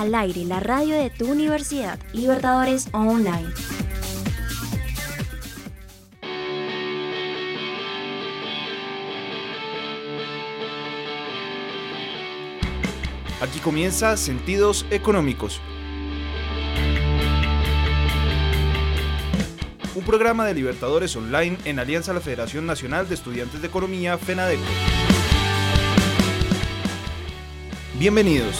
al aire la radio de tu universidad, Libertadores Online. Aquí comienza Sentidos Económicos. Un programa de Libertadores Online en alianza a la Federación Nacional de Estudiantes de Economía, FENADECO. Bienvenidos.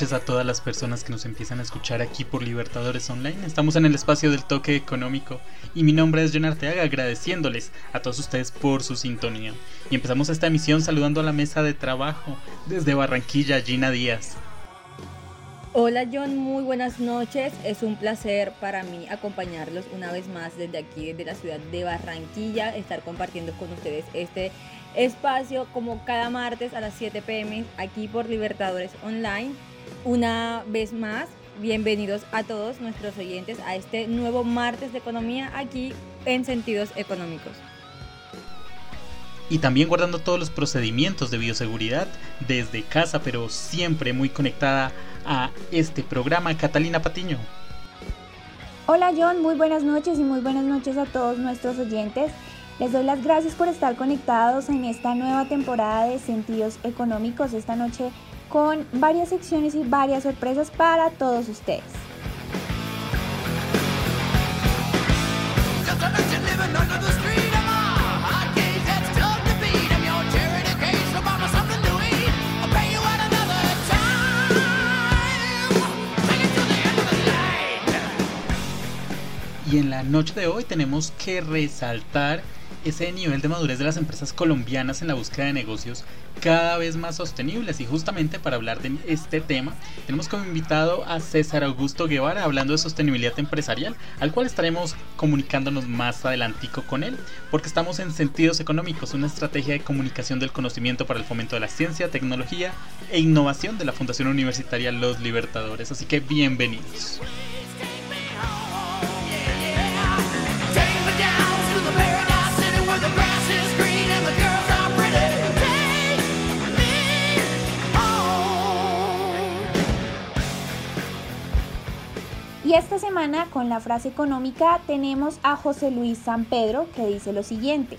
Noches a todas las personas que nos empiezan a escuchar aquí por Libertadores Online. Estamos en el espacio del toque económico y mi nombre es John Arteaga agradeciéndoles a todos ustedes por su sintonía. Y empezamos esta emisión saludando a la mesa de trabajo desde Barranquilla, Gina Díaz. Hola John, muy buenas noches. Es un placer para mí acompañarlos una vez más desde aquí, desde la ciudad de Barranquilla, estar compartiendo con ustedes este espacio como cada martes a las 7 pm aquí por Libertadores Online. Una vez más, bienvenidos a todos nuestros oyentes a este nuevo martes de economía aquí en Sentidos Económicos. Y también guardando todos los procedimientos de bioseguridad desde casa, pero siempre muy conectada a este programa, Catalina Patiño. Hola John, muy buenas noches y muy buenas noches a todos nuestros oyentes. Les doy las gracias por estar conectados en esta nueva temporada de Sentidos Económicos esta noche con varias secciones y varias sorpresas para todos ustedes. Y en la noche de hoy tenemos que resaltar ese nivel de madurez de las empresas colombianas en la búsqueda de negocios cada vez más sostenibles. Y justamente para hablar de este tema, tenemos como invitado a César Augusto Guevara hablando de sostenibilidad empresarial, al cual estaremos comunicándonos más adelantico con él, porque estamos en Sentidos Económicos, una estrategia de comunicación del conocimiento para el fomento de la ciencia, tecnología e innovación de la Fundación Universitaria Los Libertadores. Así que bienvenidos. Y esta semana con la frase económica tenemos a José Luis San Pedro que dice lo siguiente.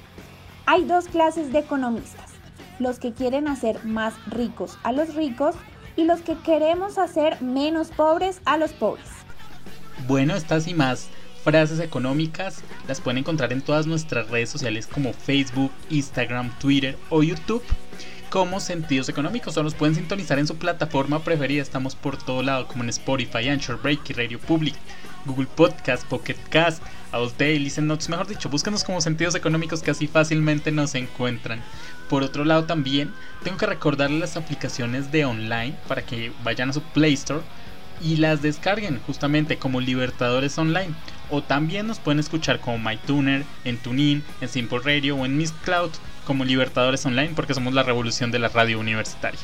Hay dos clases de economistas, los que quieren hacer más ricos a los ricos y los que queremos hacer menos pobres a los pobres. Bueno, estas y más frases económicas las pueden encontrar en todas nuestras redes sociales como Facebook, Instagram, Twitter o YouTube como Sentidos Económicos o nos pueden sintonizar en su plataforma preferida. Estamos por todo lado, como en Spotify, Anchor, Breaky, Radio Public, Google Podcast, Pocket Cast, Daily, Listen Notes, mejor dicho, búscanos como Sentidos Económicos que así fácilmente nos encuentran. Por otro lado también tengo que recordarles las aplicaciones de online para que vayan a su Play Store y las descarguen justamente como Libertadores Online. O también nos pueden escuchar como MyTuner, en TuneIn, en Simple Radio o en Miss Cloud como Libertadores Online porque somos la revolución de la radio universitaria.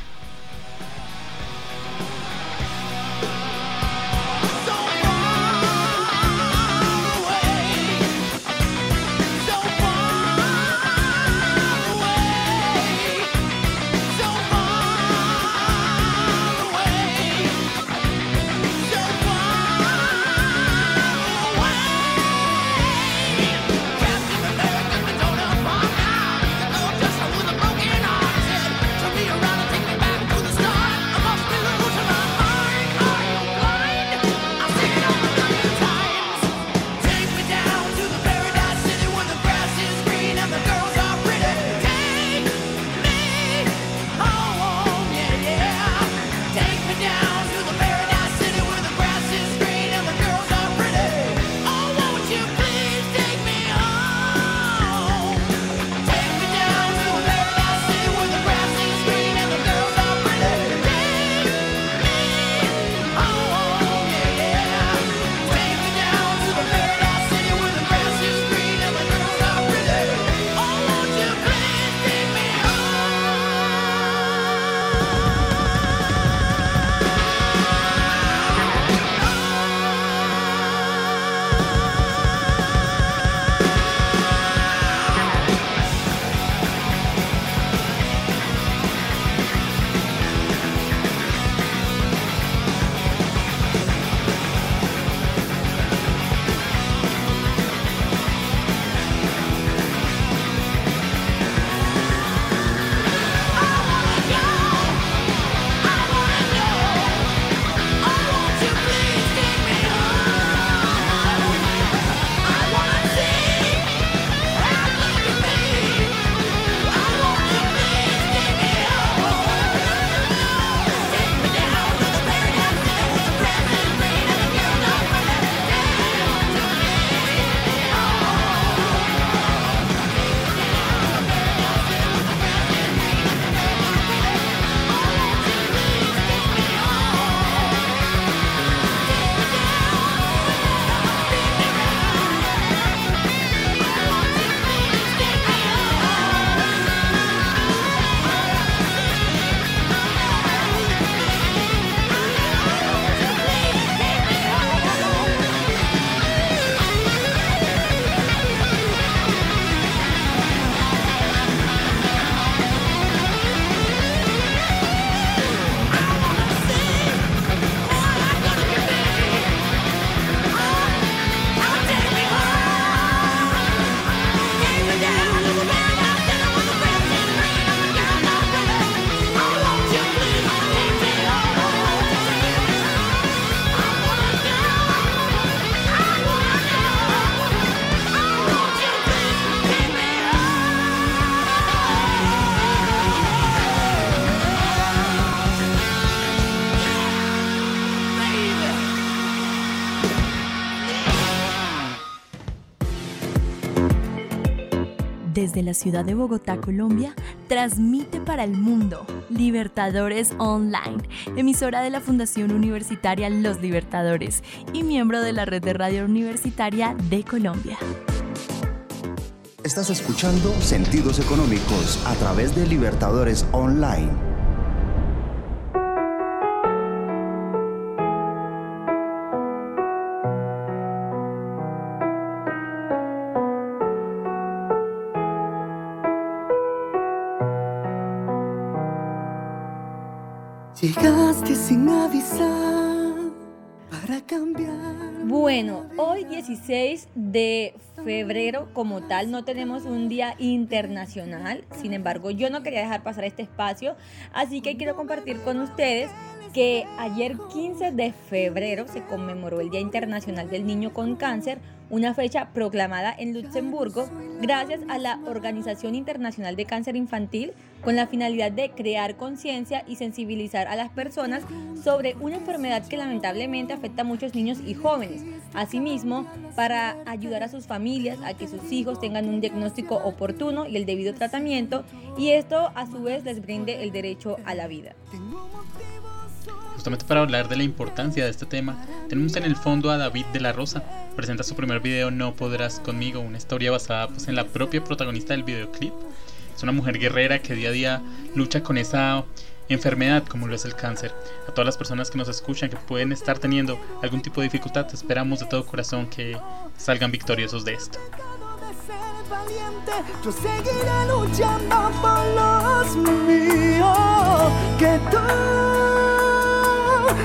La ciudad de Bogotá, Colombia, transmite para el mundo Libertadores Online, emisora de la Fundación Universitaria Los Libertadores y miembro de la red de radio universitaria de Colombia. Estás escuchando Sentidos Económicos a través de Libertadores Online. Llegaste sin avisar para cambiar. Bueno, hoy 16 de febrero como tal no tenemos un día internacional, sin embargo yo no quería dejar pasar este espacio, así que quiero compartir con ustedes que ayer 15 de febrero se conmemoró el Día Internacional del Niño con Cáncer, una fecha proclamada en Luxemburgo gracias a la Organización Internacional de Cáncer Infantil con la finalidad de crear conciencia y sensibilizar a las personas sobre una enfermedad que lamentablemente afecta a muchos niños y jóvenes. Asimismo, para ayudar a sus familias a que sus hijos tengan un diagnóstico oportuno y el debido tratamiento y esto a su vez les brinde el derecho a la vida. Justamente para hablar de la importancia de este tema, tenemos en el fondo a David de la Rosa. Presenta su primer video No podrás conmigo, una historia basada pues, en la propia protagonista del videoclip. Es una mujer guerrera que día a día lucha con esa enfermedad como lo es el cáncer. A todas las personas que nos escuchan que pueden estar teniendo algún tipo de dificultad, esperamos de todo corazón que salgan victoriosos de esto. Yo seguiré luchando por los míos. Que tú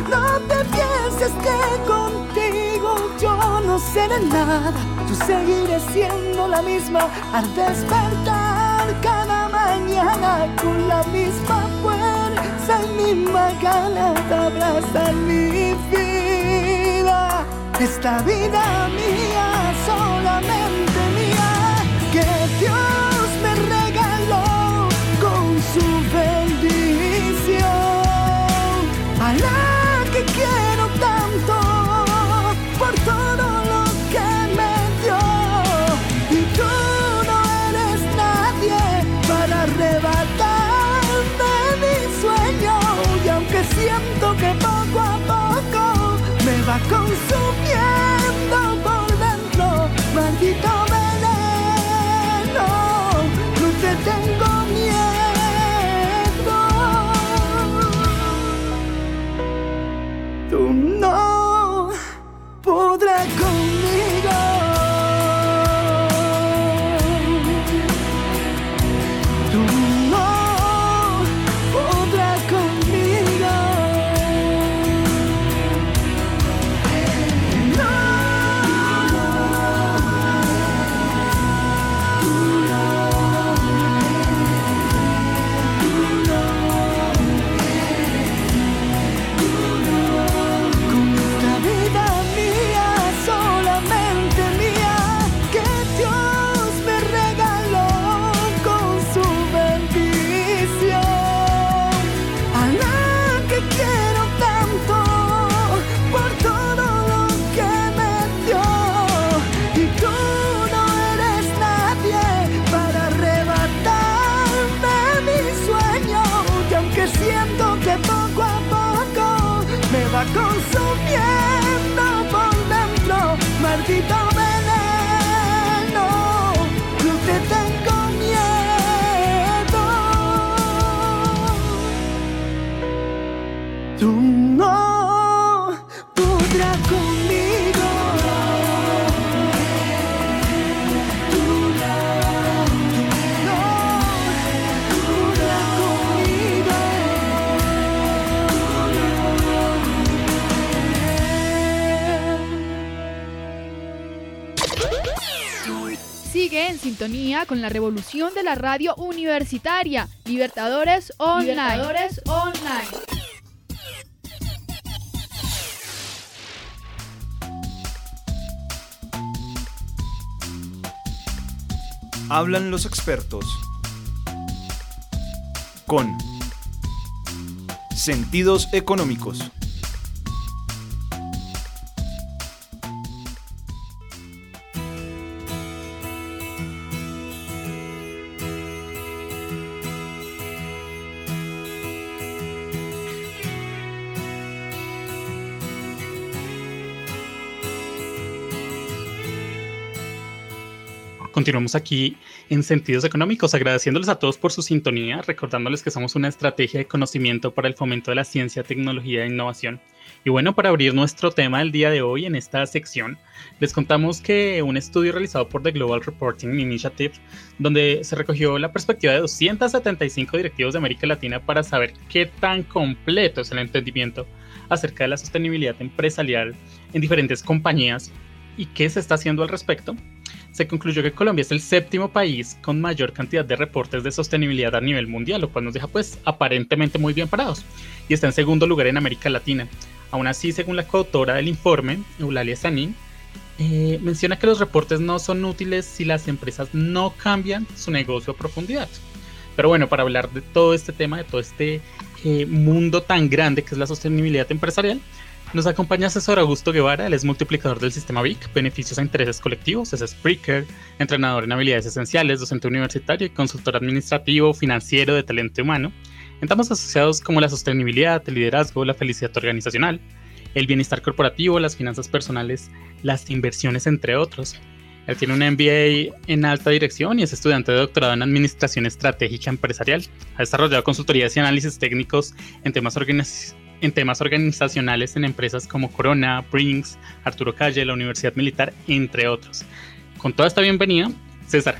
no te pienses que contigo yo no seré nada. Yo seguiré siendo la misma al despertar cada mañana con la misma fuerza y misma ganas de abrazar mi vida. Esta vida mía, solamente con la revolución de la radio universitaria. Libertadores Online. Libertadores Online. Hablan los expertos. Con sentidos económicos. Continuamos aquí en Sentidos Económicos, agradeciéndoles a todos por su sintonía, recordándoles que somos una estrategia de conocimiento para el fomento de la ciencia, tecnología e innovación. Y bueno, para abrir nuestro tema del día de hoy en esta sección, les contamos que un estudio realizado por The Global Reporting Initiative, donde se recogió la perspectiva de 275 directivos de América Latina para saber qué tan completo es el entendimiento acerca de la sostenibilidad empresarial en diferentes compañías y qué se está haciendo al respecto, se concluyó que Colombia es el séptimo país con mayor cantidad de reportes de sostenibilidad a nivel mundial, lo cual nos deja pues aparentemente muy bien parados, y está en segundo lugar en América Latina. Aún así, según la coautora del informe, Eulalia Sanín, eh, menciona que los reportes no son útiles si las empresas no cambian su negocio a profundidad. Pero bueno, para hablar de todo este tema, de todo este eh, mundo tan grande que es la sostenibilidad empresarial, nos acompaña asesor Augusto Guevara, él es multiplicador del sistema VIC, beneficios a intereses colectivos, es speaker, entrenador en habilidades esenciales, docente universitario y consultor administrativo, financiero de talento humano, en temas asociados como la sostenibilidad, el liderazgo, la felicidad organizacional, el bienestar corporativo, las finanzas personales, las inversiones, entre otros. Él tiene un MBA en alta dirección y es estudiante de doctorado en Administración Estratégica Empresarial. Ha desarrollado consultorías y análisis técnicos en temas organizacionales en temas organizacionales en empresas como Corona, Brinks, Arturo Calle, la Universidad Militar, entre otros. Con toda esta bienvenida, César,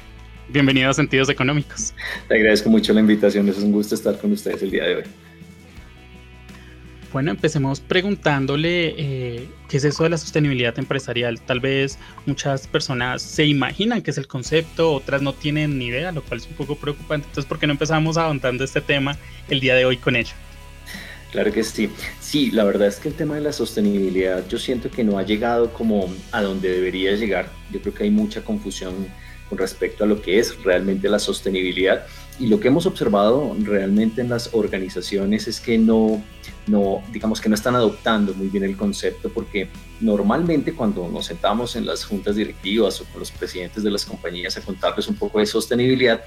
bienvenido a Sentidos Económicos. Te agradezco mucho la invitación, es un gusto estar con ustedes el día de hoy. Bueno, empecemos preguntándole eh, qué es eso de la sostenibilidad empresarial. Tal vez muchas personas se imaginan que es el concepto, otras no tienen ni idea, lo cual es un poco preocupante. Entonces, ¿por qué no empezamos ahondando este tema el día de hoy con ello? Claro que sí. Sí, la verdad es que el tema de la sostenibilidad yo siento que no ha llegado como a donde debería llegar. Yo creo que hay mucha confusión con respecto a lo que es realmente la sostenibilidad. Y lo que hemos observado realmente en las organizaciones es que no, no, digamos que no están adoptando muy bien el concepto porque normalmente cuando nos sentamos en las juntas directivas o con los presidentes de las compañías a contarles un poco de sostenibilidad,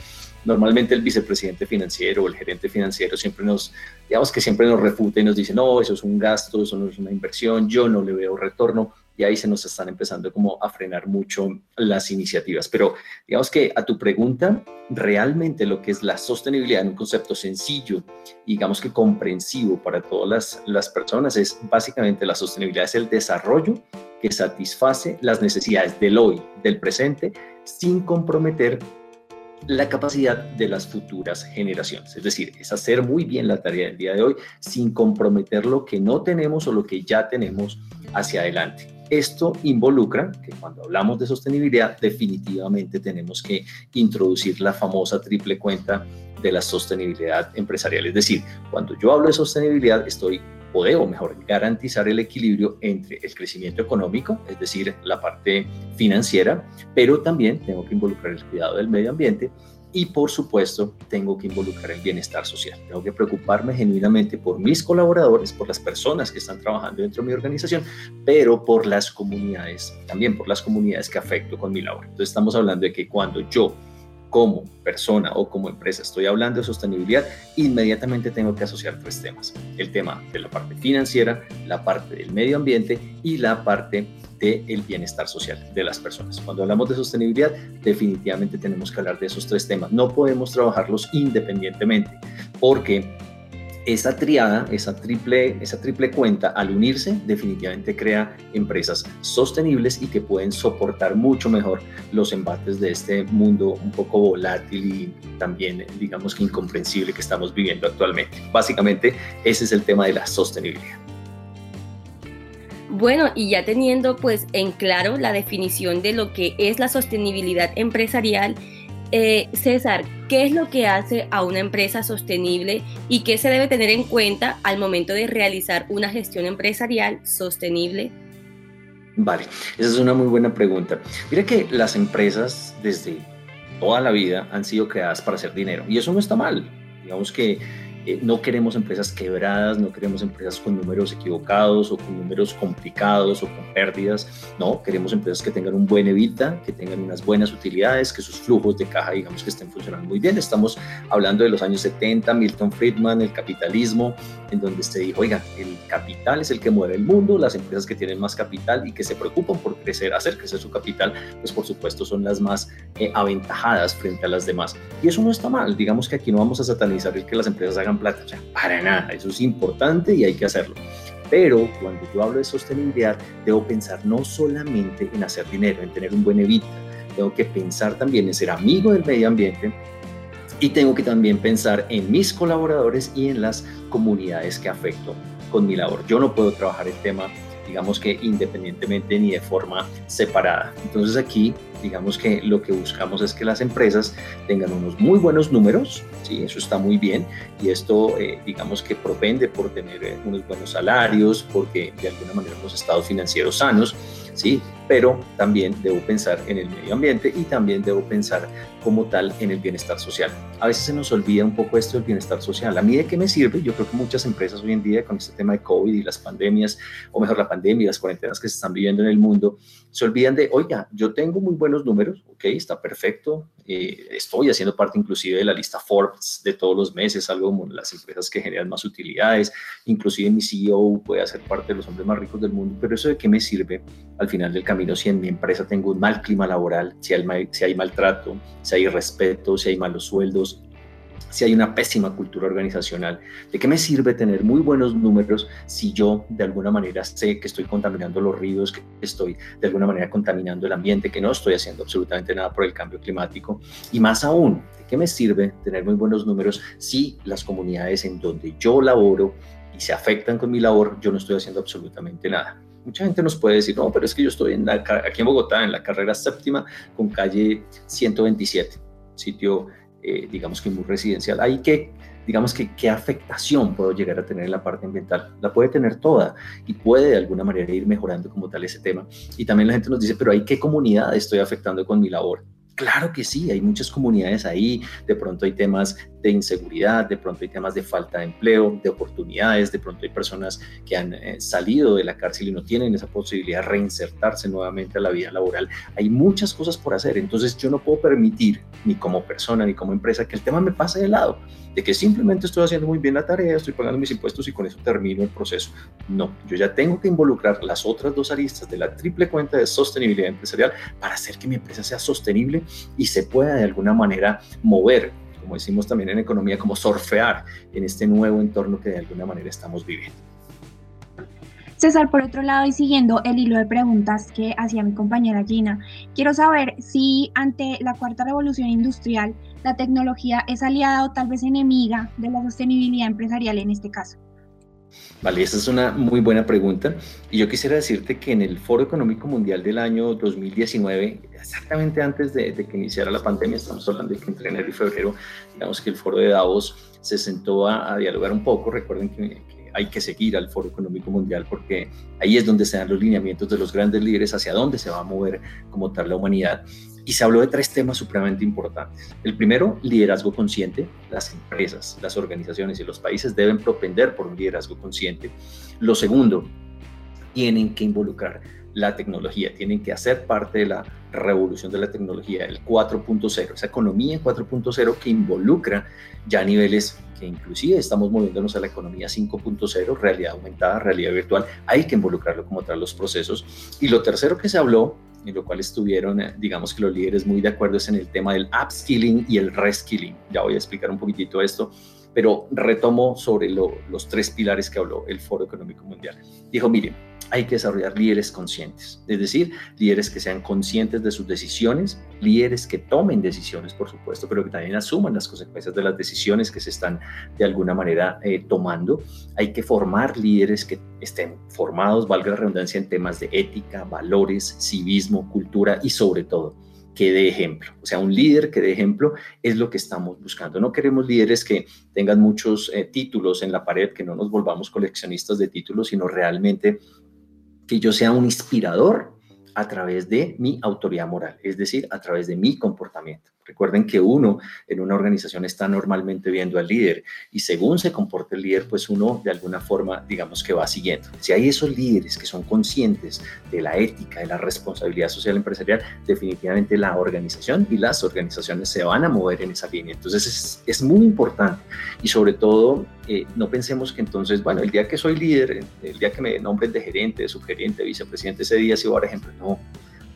normalmente el vicepresidente financiero o el gerente financiero siempre nos, digamos que siempre nos refuta y nos dice, no, eso es un gasto, eso no es una inversión, yo no le veo retorno y ahí se nos están empezando como a frenar mucho las iniciativas. Pero digamos que a tu pregunta, realmente lo que es la sostenibilidad en un concepto sencillo, digamos que comprensivo para todas las, las personas, es básicamente la sostenibilidad es el desarrollo que satisface las necesidades del hoy, del presente, sin comprometer la capacidad de las futuras generaciones. Es decir, es hacer muy bien la tarea del día de hoy sin comprometer lo que no tenemos o lo que ya tenemos hacia adelante. Esto involucra que cuando hablamos de sostenibilidad definitivamente tenemos que introducir la famosa triple cuenta de la sostenibilidad empresarial. Es decir, cuando yo hablo de sostenibilidad estoy o debo mejor garantizar el equilibrio entre el crecimiento económico, es decir, la parte financiera, pero también tengo que involucrar el cuidado del medio ambiente y por supuesto tengo que involucrar el bienestar social. Tengo que preocuparme genuinamente por mis colaboradores, por las personas que están trabajando dentro de mi organización, pero por las comunidades, también por las comunidades que afecto con mi labor. Entonces estamos hablando de que cuando yo como persona o como empresa estoy hablando de sostenibilidad, inmediatamente tengo que asociar tres temas. El tema de la parte financiera, la parte del medio ambiente y la parte del bienestar social de las personas. Cuando hablamos de sostenibilidad, definitivamente tenemos que hablar de esos tres temas. No podemos trabajarlos independientemente porque esa triada, esa triple, esa triple cuenta, al unirse, definitivamente crea empresas sostenibles y que pueden soportar mucho mejor los embates de este mundo un poco volátil y también, digamos que incomprensible que estamos viviendo actualmente. Básicamente, ese es el tema de la sostenibilidad. Bueno, y ya teniendo pues en claro la definición de lo que es la sostenibilidad empresarial, eh, César, ¿qué es lo que hace a una empresa sostenible y qué se debe tener en cuenta al momento de realizar una gestión empresarial sostenible? Vale, esa es una muy buena pregunta. Mira que las empresas desde toda la vida han sido creadas para hacer dinero y eso no está mal. Digamos que Eh, no queremos empresas quebradas, no queremos empresas con números equivocados o con números complicados o con pérdidas. No, queremos empresas que tengan un buen evita, que tengan unas buenas utilidades, que sus flujos de caja, digamos, que estén funcionando muy bien. Estamos hablando de los años 70, Milton Friedman, el capitalismo, en donde se dijo, oiga, el capital es el que mueve el mundo, las empresas que tienen más capital y que se preocupan por crecer, hacer crecer su capital, pues por supuesto son las más eh, aventajadas frente a las demás. Y eso no está mal, digamos que aquí no vamos a satanizar el que las empresas hagan plata, o sea, para nada, eso es importante y hay que hacerlo. Pero cuando yo hablo de sostenibilidad, debo pensar no solamente en hacer dinero, en tener un buen evita, tengo que pensar también en ser amigo del medio ambiente y tengo que también pensar en mis colaboradores y en las comunidades que afecto con mi labor. Yo no puedo trabajar el tema digamos que independientemente ni de forma separada. Entonces aquí, digamos que lo que buscamos es que las empresas tengan unos muy buenos números, sí, eso está muy bien, y esto, eh, digamos que propende por tener eh, unos buenos salarios, porque de alguna manera los estados financieros sanos, sí, pero también debo pensar en el medio ambiente y también debo pensar como tal en el bienestar social. A veces se nos olvida un poco esto del bienestar social. ¿A mí de qué me sirve? Yo creo que muchas empresas hoy en día con este tema de COVID y las pandemias, o mejor la pandemia y las cuarentenas que se están viviendo en el mundo, se olvidan de, oiga, yo tengo muy buenos números, ok, está perfecto, eh, estoy haciendo parte inclusive de la lista Forbes de todos los meses, algo como las empresas que generan más utilidades, inclusive mi CEO puede hacer parte de los hombres más ricos del mundo, pero eso de qué me sirve al final del camino si en mi empresa tengo un mal clima laboral, si hay, si hay maltrato, si hay respeto, si hay malos sueldos, si hay una pésima cultura organizacional. ¿De qué me sirve tener muy buenos números si yo de alguna manera sé que estoy contaminando los ríos, que estoy de alguna manera contaminando el ambiente, que no estoy haciendo absolutamente nada por el cambio climático? Y más aún, ¿de qué me sirve tener muy buenos números si las comunidades en donde yo laboro y se afectan con mi labor, yo no estoy haciendo absolutamente nada? Mucha gente nos puede decir, no, pero es que yo estoy en aquí en Bogotá, en la carrera séptima, con calle 127, sitio, eh, digamos que muy residencial. Ahí que, digamos que, ¿qué afectación puedo llegar a tener en la parte ambiental? La puede tener toda y puede de alguna manera ir mejorando como tal ese tema. Y también la gente nos dice, pero ¿hay qué comunidad estoy afectando con mi labor? Claro que sí, hay muchas comunidades ahí, de pronto hay temas de inseguridad, de pronto hay temas de falta de empleo, de oportunidades, de pronto hay personas que han eh, salido de la cárcel y no tienen esa posibilidad de reinsertarse nuevamente a la vida laboral. Hay muchas cosas por hacer, entonces yo no puedo permitir, ni como persona, ni como empresa, que el tema me pase de lado de que simplemente estoy haciendo muy bien la tarea, estoy pagando mis impuestos y con eso termino el proceso. No, yo ya tengo que involucrar las otras dos aristas de la triple cuenta de sostenibilidad empresarial para hacer que mi empresa sea sostenible y se pueda de alguna manera mover, como decimos también en economía, como surfear en este nuevo entorno que de alguna manera estamos viviendo. César, por otro lado, y siguiendo el hilo de preguntas que hacía mi compañera Gina, quiero saber si ante la cuarta revolución industrial la tecnología es aliada o tal vez enemiga de la sostenibilidad empresarial en este caso. Vale, esa es una muy buena pregunta. Y yo quisiera decirte que en el Foro Económico Mundial del año 2019, exactamente antes de, que iniciara la pandemia, estamos hablando de que entre enero y febrero, digamos que el Foro de Davos se sentó a, dialogar un poco. Recuerden que, hay que seguir al Foro Económico Mundial porque ahí es donde se dan los lineamientos de los grandes líderes hacia dónde se va a mover como tal la humanidad y se habló de tres temas supremamente importantes. El primero, liderazgo consciente. Las empresas, las organizaciones y los países deben propender por un liderazgo consciente. Lo segundo, tienen que involucrar la tecnología, tienen que hacer parte de la revolución de la tecnología, el 4.0, esa economía 4.0 que involucra ya niveles que inclusive estamos moviéndonos a la economía 5.0, realidad aumentada, realidad virtual, hay que involucrarlo como tal los procesos. Y lo tercero que se habló en lo cual estuvieron, eh, digamos que los líderes muy de acuerdo es en el tema del upskilling y el reskilling. Ya voy a explicar un poquitito esto, pero retomo sobre los tres pilares que habló el Foro Económico Mundial. Dijo, miren, hay que desarrollar líderes conscientes, es decir, líderes que sean conscientes de sus decisiones, líderes que tomen decisiones, por supuesto, pero que también asuman las consecuencias de las decisiones que se están de alguna manera eh, tomando. Hay que formar líderes que estén formados, valga la redundancia, en temas de ética, valores, civismo, cultura y sobre todo que dé ejemplo. O sea, un líder que dé ejemplo es lo que estamos buscando. No queremos líderes que tengan muchos eh, títulos en la pared, que no nos volvamos coleccionistas de títulos, sino realmente que yo sea un inspirador a través de mi autoridad moral, es decir, a través de mi comportamiento. Recuerden que uno en una organización está normalmente viendo al líder y según se comporta el líder, pues uno de alguna forma, digamos que va siguiendo. Si hay esos líderes que son conscientes de la ética, de la responsabilidad social empresarial, definitivamente la organización y las organizaciones se van a mover en esa línea. Entonces es, muy importante y sobre todo eh, no pensemos que entonces, bueno, el día que soy líder, el día que me nombren de gerente, de subgerente, vicepresidente, ese día sí voy a dar ejemplo. No,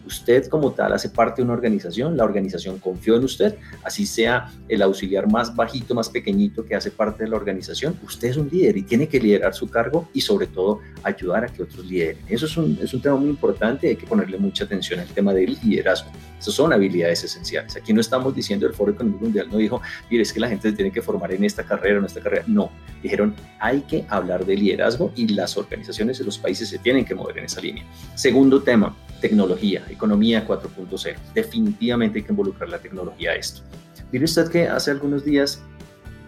Usted como tal hace parte de una organización, la organización confió en usted, así sea el auxiliar más bajito, más pequeñito que hace parte de la organización, usted es un líder y tiene que liderar su cargo y sobre todo ayudar a que otros lideren. Eso es un, es un tema muy importante, hay que ponerle mucha atención al tema del liderazgo. Esas son habilidades esenciales. Aquí no estamos diciendo, el Foro Económico Mundial no dijo, mire, es que la gente se tiene que formar en esta carrera en esta carrera. No, dijeron, hay que hablar de liderazgo y las organizaciones de los países se tienen que mover en esa línea. Segundo tema, tecnología, economía 4.0. Definitivamente hay que involucrar la tecnología a esto. Mire usted que hace algunos días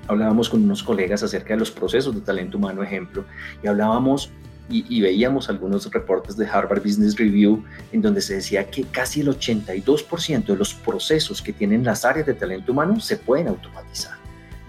hablábamos con unos colegas acerca de los procesos de talento humano, ejemplo, y hablábamos y, veíamos algunos reportes de Harvard Business Review en donde se decía que casi el 82% de los procesos que tienen las áreas de talento humano se pueden automatizar.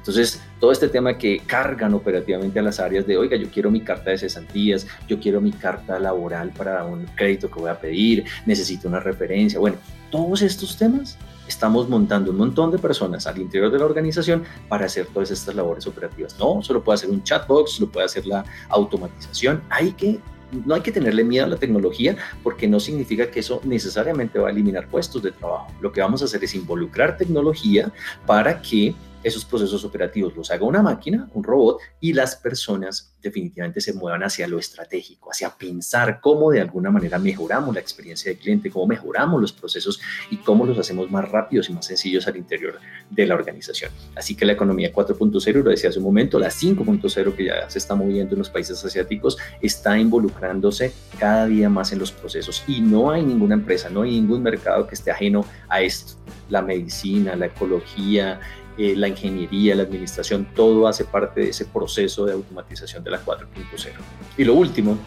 Entonces, todo este tema que cargan operativamente a las áreas de, oiga, yo quiero mi carta de cesantías, yo quiero mi carta laboral para un crédito que voy a pedir, necesito una referencia. Bueno, todos estos temas estamos montando un montón de personas al interior de la organización para hacer todas estas labores operativas. No, solo puede hacer un chatbox, lo puede hacer la automatización. Hay que no hay que tenerle miedo a la tecnología porque no significa que eso necesariamente va a eliminar puestos de trabajo. Lo que vamos a hacer es involucrar tecnología para que esos procesos operativos los haga una máquina, un robot, y las personas definitivamente se muevan hacia lo estratégico, hacia pensar cómo de alguna manera mejoramos la experiencia del cliente, cómo mejoramos los procesos y cómo los hacemos más rápidos y más sencillos al interior de la organización. Así que la economía 4.0, lo decía hace un momento, la 5.0 que ya se está moviendo en los países asiáticos, está involucrándose cada día más en los procesos y no hay ninguna empresa, no hay ningún mercado que esté ajeno a esto. La medicina, la ecología, eh, la ingeniería, la administración, todo hace parte de ese proceso de automatización de la 4.0. Y lo último,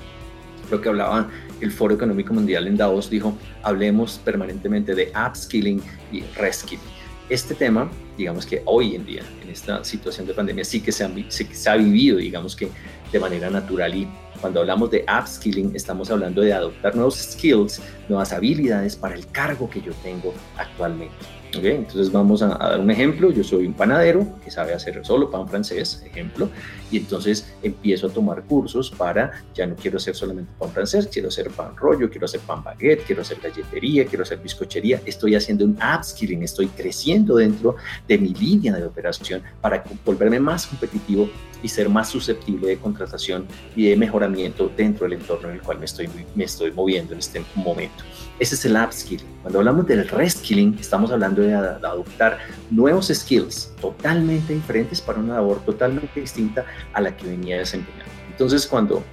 lo que hablaba el Foro Económico Mundial en Davos, dijo, hablemos permanentemente de upskilling y reskilling. Este tema, digamos que hoy en día, en esta situación de pandemia, sí que se se ha vivido, digamos que de manera natural y cuando hablamos de upskilling, estamos hablando de adoptar nuevos skills, nuevas habilidades para el cargo que yo tengo actualmente. Entonces vamos a, dar un ejemplo. Yo soy un panadero que sabe hacer solo pan francés, ejemplo, y entonces empiezo a tomar cursos para, ya no quiero hacer solamente pan francés, quiero hacer pan rollo, quiero hacer pan baguette, quiero hacer galletería, quiero hacer bizcochería. Estoy haciendo un upskilling, estoy creciendo dentro de mi línea de operación para volverme más competitivo y ser más susceptible de contratación y de mejoramiento dentro del entorno en el cual me estoy, me estoy moviendo en este momento. Ese es el upskilling. Cuando hablamos del reskilling, estamos hablando de adoptar nuevos skills totalmente diferentes para una labor totalmente distinta a la que venía desempeñando. Entonces, cuando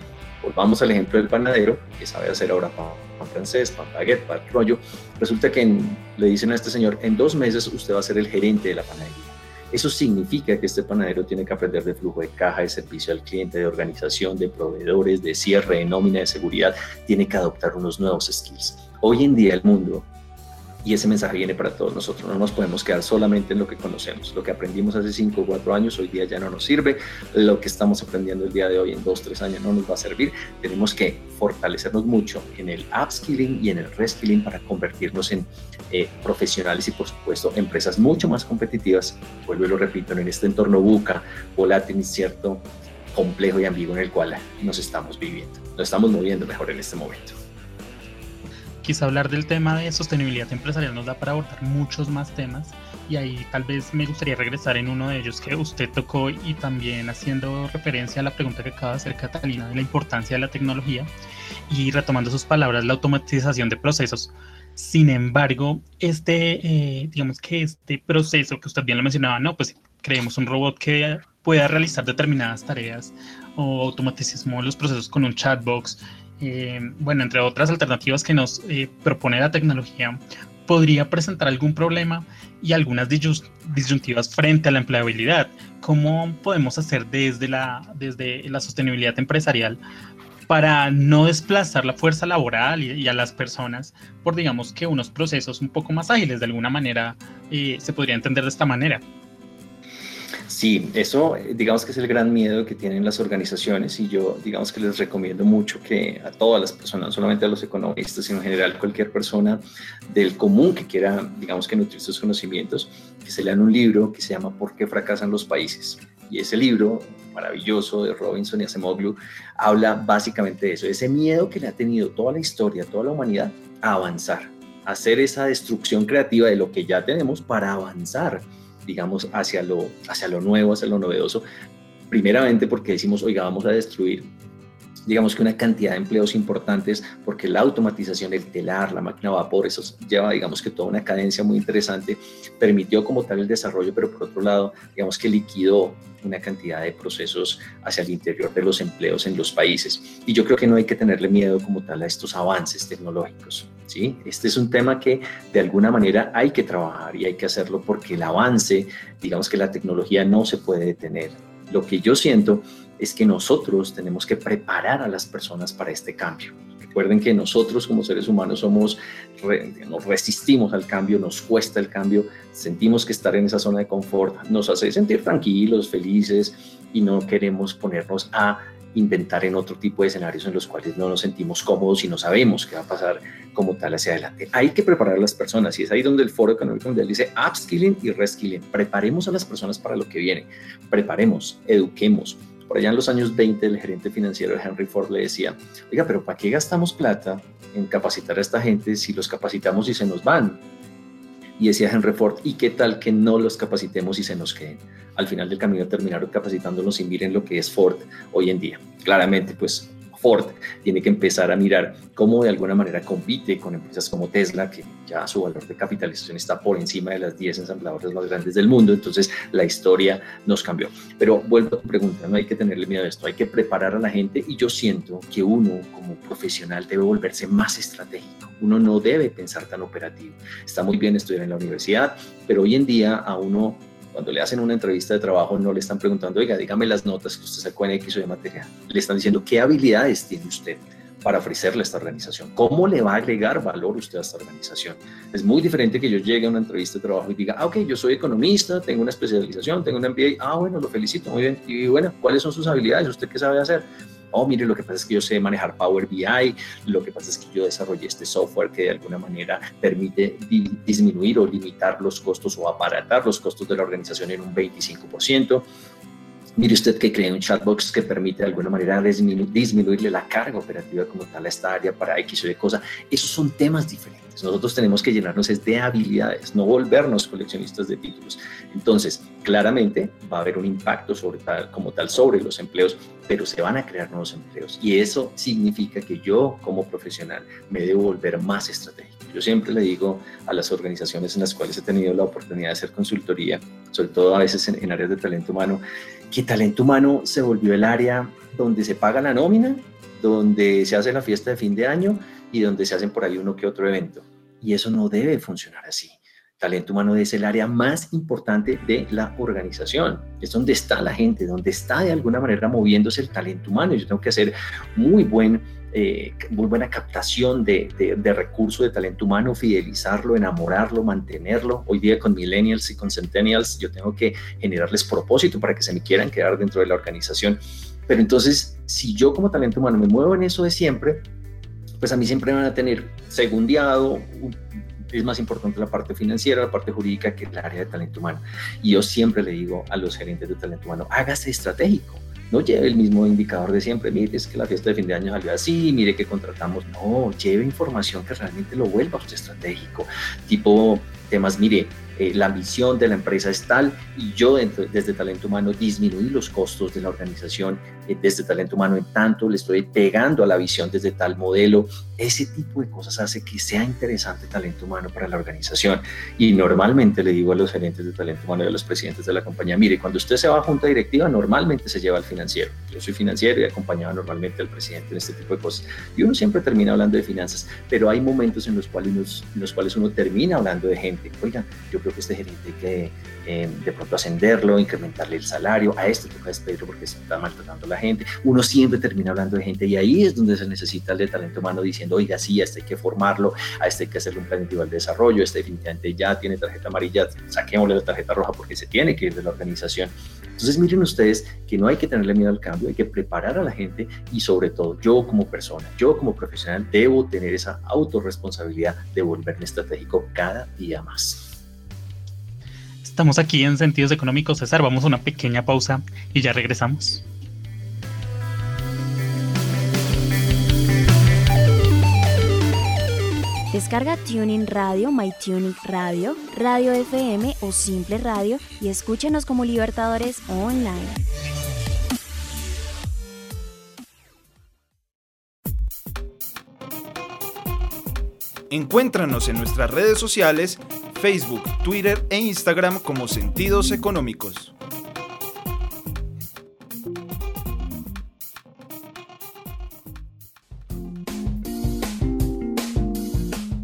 volvamos al ejemplo del panadero, que sabe hacer ahora pan, francés, pan baguette, pan rollo, resulta que le dicen a este señor, en dos meses usted va a ser el gerente de la panadería. Eso significa que este panadero tiene que aprender de flujo de caja, de servicio al cliente, de organización, de proveedores, de cierre, de nómina, de seguridad. Tiene que adoptar unos nuevos skills. Hoy en día el mundo y ese mensaje viene para todos nosotros. No nos podemos quedar solamente en lo que conocemos. Lo que aprendimos hace 5 o 4 años hoy día ya no nos sirve. Lo que estamos aprendiendo el día de hoy en 2 3 años no nos va a servir. Tenemos que fortalecernos mucho en el upskilling y en el reskilling para convertirnos en eh, profesionales y por supuesto empresas mucho más competitivas. Vuelvo y lo repito, en este entorno buca, volátil, incierto, complejo y ambiguo en el cual nos estamos viviendo. Nos estamos moviendo mejor en este momento quizá hablar del tema de sostenibilidad empresarial nos da para abordar muchos más temas y ahí tal vez me gustaría regresar en uno de ellos que usted tocó y también haciendo referencia a la pregunta que acaba de hacer Catalina de la importancia de la tecnología y retomando sus palabras, la automatización de procesos. Sin embargo, este, eh, digamos que este proceso que usted bien lo mencionaba, no, pues creemos un robot que pueda realizar determinadas tareas o automaticemos los procesos con un chatbox eh, bueno, entre otras alternativas que nos eh, propone la tecnología, podría presentar algún problema y algunas disyuntivas frente a la empleabilidad. ¿Cómo podemos hacer desde la, desde la sostenibilidad empresarial para no desplazar la fuerza laboral y, a las personas por, digamos, que unos procesos un poco más ágiles, de alguna manera, eh, se podría entender de esta manera. Sí, eso digamos que es el gran miedo que tienen las organizaciones y yo digamos que les recomiendo mucho que a todas las personas, no solamente a los economistas, sino en general cualquier persona del común que quiera, digamos que nutrir sus conocimientos, que se lean un libro que se llama ¿Por qué fracasan los países? Y ese libro maravilloso de Robinson y Acemoglu habla básicamente de eso, ese miedo que le ha tenido toda la historia, toda la humanidad a avanzar, a hacer esa destrucción creativa de lo que ya tenemos para avanzar digamos, hacia lo, hacia lo nuevo, hacia lo novedoso. Primeramente porque decimos, oiga, vamos a destruir digamos que una cantidad de empleos importantes porque la automatización, el telar, la máquina a vapor, eso lleva, digamos que toda una cadencia muy interesante, permitió como tal el desarrollo, pero por otro lado, digamos que liquidó una cantidad de procesos hacia el interior de los empleos en los países. Y yo creo que no hay que tenerle miedo como tal a estos avances tecnológicos. ¿sí? Este es un tema que de alguna manera hay que trabajar y hay que hacerlo porque el avance, digamos que la tecnología no se puede detener. Lo que yo siento es que nosotros tenemos que preparar a las personas para este cambio. Recuerden que nosotros como seres humanos somos, nos resistimos al cambio, nos cuesta el cambio, sentimos que estar en esa zona de confort nos hace sentir tranquilos, felices y no queremos ponernos a inventar en otro tipo de escenarios en los cuales no nos sentimos cómodos y no sabemos qué va a pasar como tal hacia adelante. Hay que preparar a las personas y es ahí donde el Foro Económico Mundial dice upskilling y reskilling. Preparemos a las personas para lo que viene. Preparemos, eduquemos, por allá en los años 20, el gerente financiero Henry Ford le decía, oiga, pero ¿para qué gastamos plata en capacitar a esta gente si los capacitamos y se nos van? Y decía Henry Ford, ¿y qué tal que no los capacitemos y se nos queden? Al final del camino terminaron capacitándonos y miren lo que es Ford hoy en día. Claramente, pues Tiene que empezar a mirar cómo de alguna manera compite con empresas como Tesla, que ya su valor de capitalización está por encima de las 10 ensambladores más grandes del mundo. Entonces la historia nos cambió. Pero vuelvo a tu pregunta, no hay que tenerle miedo a esto, hay que preparar a la gente y yo siento que uno como profesional debe volverse más estratégico. Uno no debe pensar tan operativo. Está muy bien estudiar en la universidad, pero hoy en día a uno cuando le hacen una entrevista de trabajo no le están preguntando, oiga, dígame las notas que usted sacó en X o de material. Le están diciendo qué habilidades tiene usted para ofrecerle a esta organización. ¿Cómo le va a agregar valor usted a esta organización? Es muy diferente que yo llegue a una entrevista de trabajo y diga, ah, ok, yo soy economista, tengo una especialización, tengo un MBA, ah, bueno, lo felicito, muy bien. Y bueno, ¿cuáles son sus habilidades? ¿Usted qué sabe hacer? Oh, mire, lo que pasa es que yo sé manejar Power BI, lo que pasa es que yo desarrollé este software que de alguna manera permite disminuir o limitar los costos o aparatar los costos de la organización en un 25%. Mire usted que crea un chatbox que permite de alguna manera disminuirle la carga operativa como tal a esta área para X o Y cosa. Esos son temas diferentes. Nosotros tenemos que llenarnos de habilidades, no volvernos coleccionistas de títulos. Entonces, claramente va a haber un impacto sobre tal, como tal sobre los empleos, pero se van a crear nuevos empleos. Y eso significa que yo como profesional me debo volver más estratégico. Yo siempre le digo a las organizaciones en las cuales he tenido la oportunidad de hacer consultoría, sobre todo a veces en, en áreas de talento humano, que talento humano se volvió el área donde se paga la nómina, donde se hace la fiesta de fin de año y donde se hacen por ahí uno que otro evento. Y eso no debe funcionar así. Talento humano es el área más importante de la organización. Es donde está la gente, donde está de alguna manera moviéndose el talento humano. Yo tengo que hacer muy buen eh, muy buena captación de, de, recursos de talento humano, fidelizarlo, enamorarlo, mantenerlo. Hoy día con millennials y con centennials yo tengo que generarles propósito para que se me quieran quedar dentro de la organización. Pero entonces, si yo como talento humano me muevo en eso de siempre, pues a mí siempre van a tener segundiado, es más importante la parte financiera, la parte jurídica que el área de talento humano. Y yo siempre le digo a los gerentes de talento humano, hágase estratégico no lleve el mismo indicador de siempre, mire, es que la fiesta de fin de año salió así, mire que contratamos, no, lleve información que realmente lo vuelva usted estratégico, tipo temas, mire, eh, la misión de la empresa es tal y yo desde talento humano disminuí los costos de la organización eh, desde talento humano en tanto le estoy pegando a la visión desde tal modelo. Ese tipo de cosas hace que sea interesante talento humano para la organización. Y normalmente le digo a los gerentes de talento humano y a los presidentes de la compañía, mire, cuando usted se va a junta directiva, normalmente se lleva al financiero. Yo soy financiero y acompañaba normalmente al presidente en este tipo de cosas. Y uno siempre termina hablando de finanzas, pero hay momentos en los cuales, en los cuales uno termina hablando de gente. Oiga, yo que este gerente que eh, de pronto ascenderlo, incrementarle el salario, a este toca despedirlo porque se está maltratando a la gente. Uno siempre termina hablando de gente y ahí es donde se necesita el de talento humano diciendo, oiga, sí, a este hay que formarlo, a este hay que hacerle un plan individual de desarrollo, este definitivamente ya tiene tarjeta amarilla, saquémosle la tarjeta roja porque se tiene que ir de la organización. Entonces miren ustedes que no hay que tenerle miedo al cambio, hay que preparar a la gente y sobre todo yo como persona, yo como profesional debo tener esa autorresponsabilidad de volverme estratégico cada día más. Estamos aquí en Sentidos Económicos, César. Vamos a una pequeña pausa y ya regresamos. Descarga Tuning Radio, MyTuning Radio, Radio FM o Simple Radio y escúchenos como Libertadores Online. Encuéntranos en nuestras redes sociales Facebook, Twitter e Instagram como Sentidos Económicos.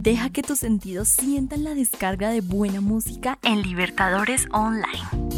Deja que tus sentidos sientan la descarga de buena música en Libertadores Online.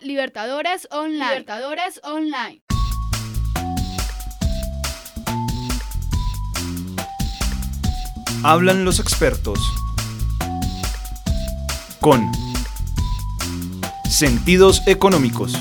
Libertadores Online. Libertadores Online. Hablan los expertos. Con sentidos económicos.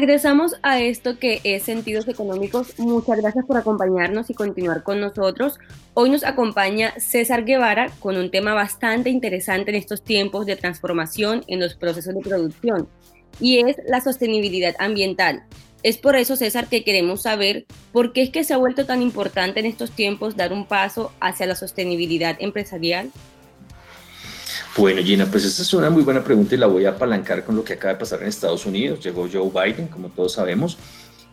Regresamos a esto que es Sentidos Económicos. Muchas gracias por acompañarnos y continuar con nosotros. Hoy nos acompaña César Guevara con un tema bastante interesante en estos tiempos de transformación en los procesos de producción y es la sostenibilidad ambiental. Es por eso, César, que queremos saber por qué es que se ha vuelto tan importante en estos tiempos dar un paso hacia la sostenibilidad empresarial. Bueno, Gina, pues esta es una muy buena pregunta y la voy a apalancar con lo que acaba de pasar en Estados Unidos. Llegó Joe Biden, como todos sabemos,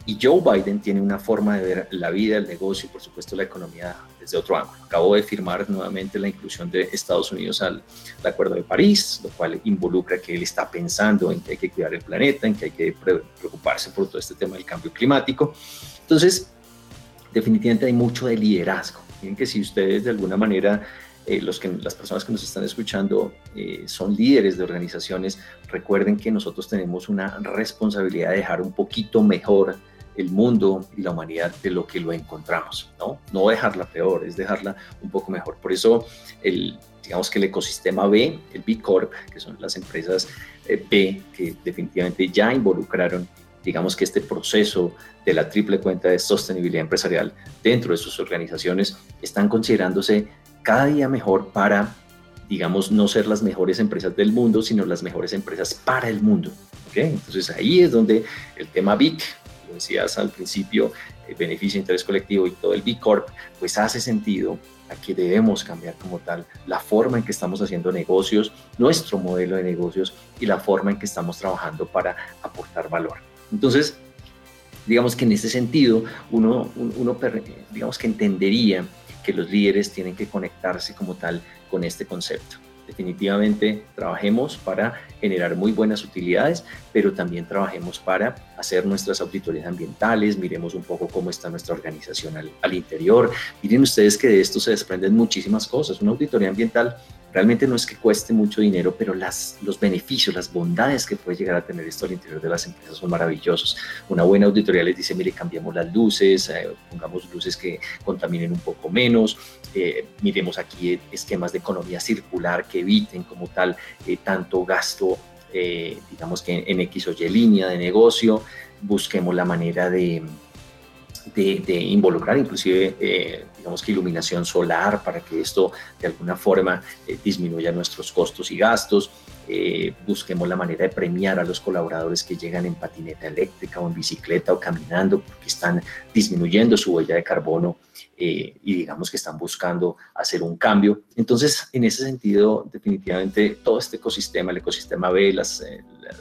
y Joe Biden tiene una forma de ver la vida, el negocio y por supuesto la economía desde otro ángulo. Acabo de firmar nuevamente la inclusión de Estados Unidos al, Acuerdo de París, lo cual involucra que él está pensando en que hay que cuidar el planeta, en que hay que preocuparse por todo este tema del cambio climático. Entonces, definitivamente hay mucho de liderazgo. Miren que si ustedes de alguna manera eh, los que, las personas que nos están escuchando eh, son líderes de organizaciones, recuerden que nosotros tenemos una responsabilidad de dejar un poquito mejor el mundo y la humanidad de lo que lo encontramos, ¿no? No dejarla peor, es dejarla un poco mejor. Por eso, el, digamos que el ecosistema B, el B Corp, que son las empresas eh, B que definitivamente ya involucraron digamos que este proceso de la triple cuenta de sostenibilidad empresarial dentro de sus organizaciones están considerándose cada día mejor para, digamos, no ser las mejores empresas del mundo, sino las mejores empresas para el mundo. ¿okay? Entonces ahí es donde el tema BIC, lo decías al principio, el beneficio de interés colectivo y todo el B Corp, pues hace sentido a que debemos cambiar como tal la forma en que estamos haciendo negocios, nuestro modelo de negocios y la forma en que estamos trabajando para aportar valor. Entonces, digamos que en ese sentido, uno, uno digamos que entendería que los líderes tienen que conectarse como tal con este concepto. Definitivamente trabajemos para generar muy buenas utilidades, pero también trabajemos para hacer nuestras auditorías ambientales, miremos un poco cómo está nuestra organización al, al interior. Miren ustedes que de esto se desprenden muchísimas cosas. Una auditoría ambiental realmente no es que cueste mucho dinero, pero las, los beneficios, las bondades que puede llegar a tener esto al interior de las empresas son maravillosos. Una buena auditoría les dice, mire, cambiemos las luces, eh, pongamos luces que contaminen un poco menos, eh, miremos aquí esquemas de economía circular que eviten como tal eh, tanto gasto, digamos que en, X o Y línea de negocio, busquemos la manera de de, involucrar inclusive, eh, digamos que iluminación solar para que esto de alguna forma eh, disminuya nuestros costos y gastos. Eh, busquemos la manera de premiar a los colaboradores que llegan en patineta eléctrica o en bicicleta o caminando porque están disminuyendo su huella de carbono y digamos que están buscando hacer un cambio. Entonces, en ese sentido, definitivamente todo este ecosistema, el ecosistema B, las,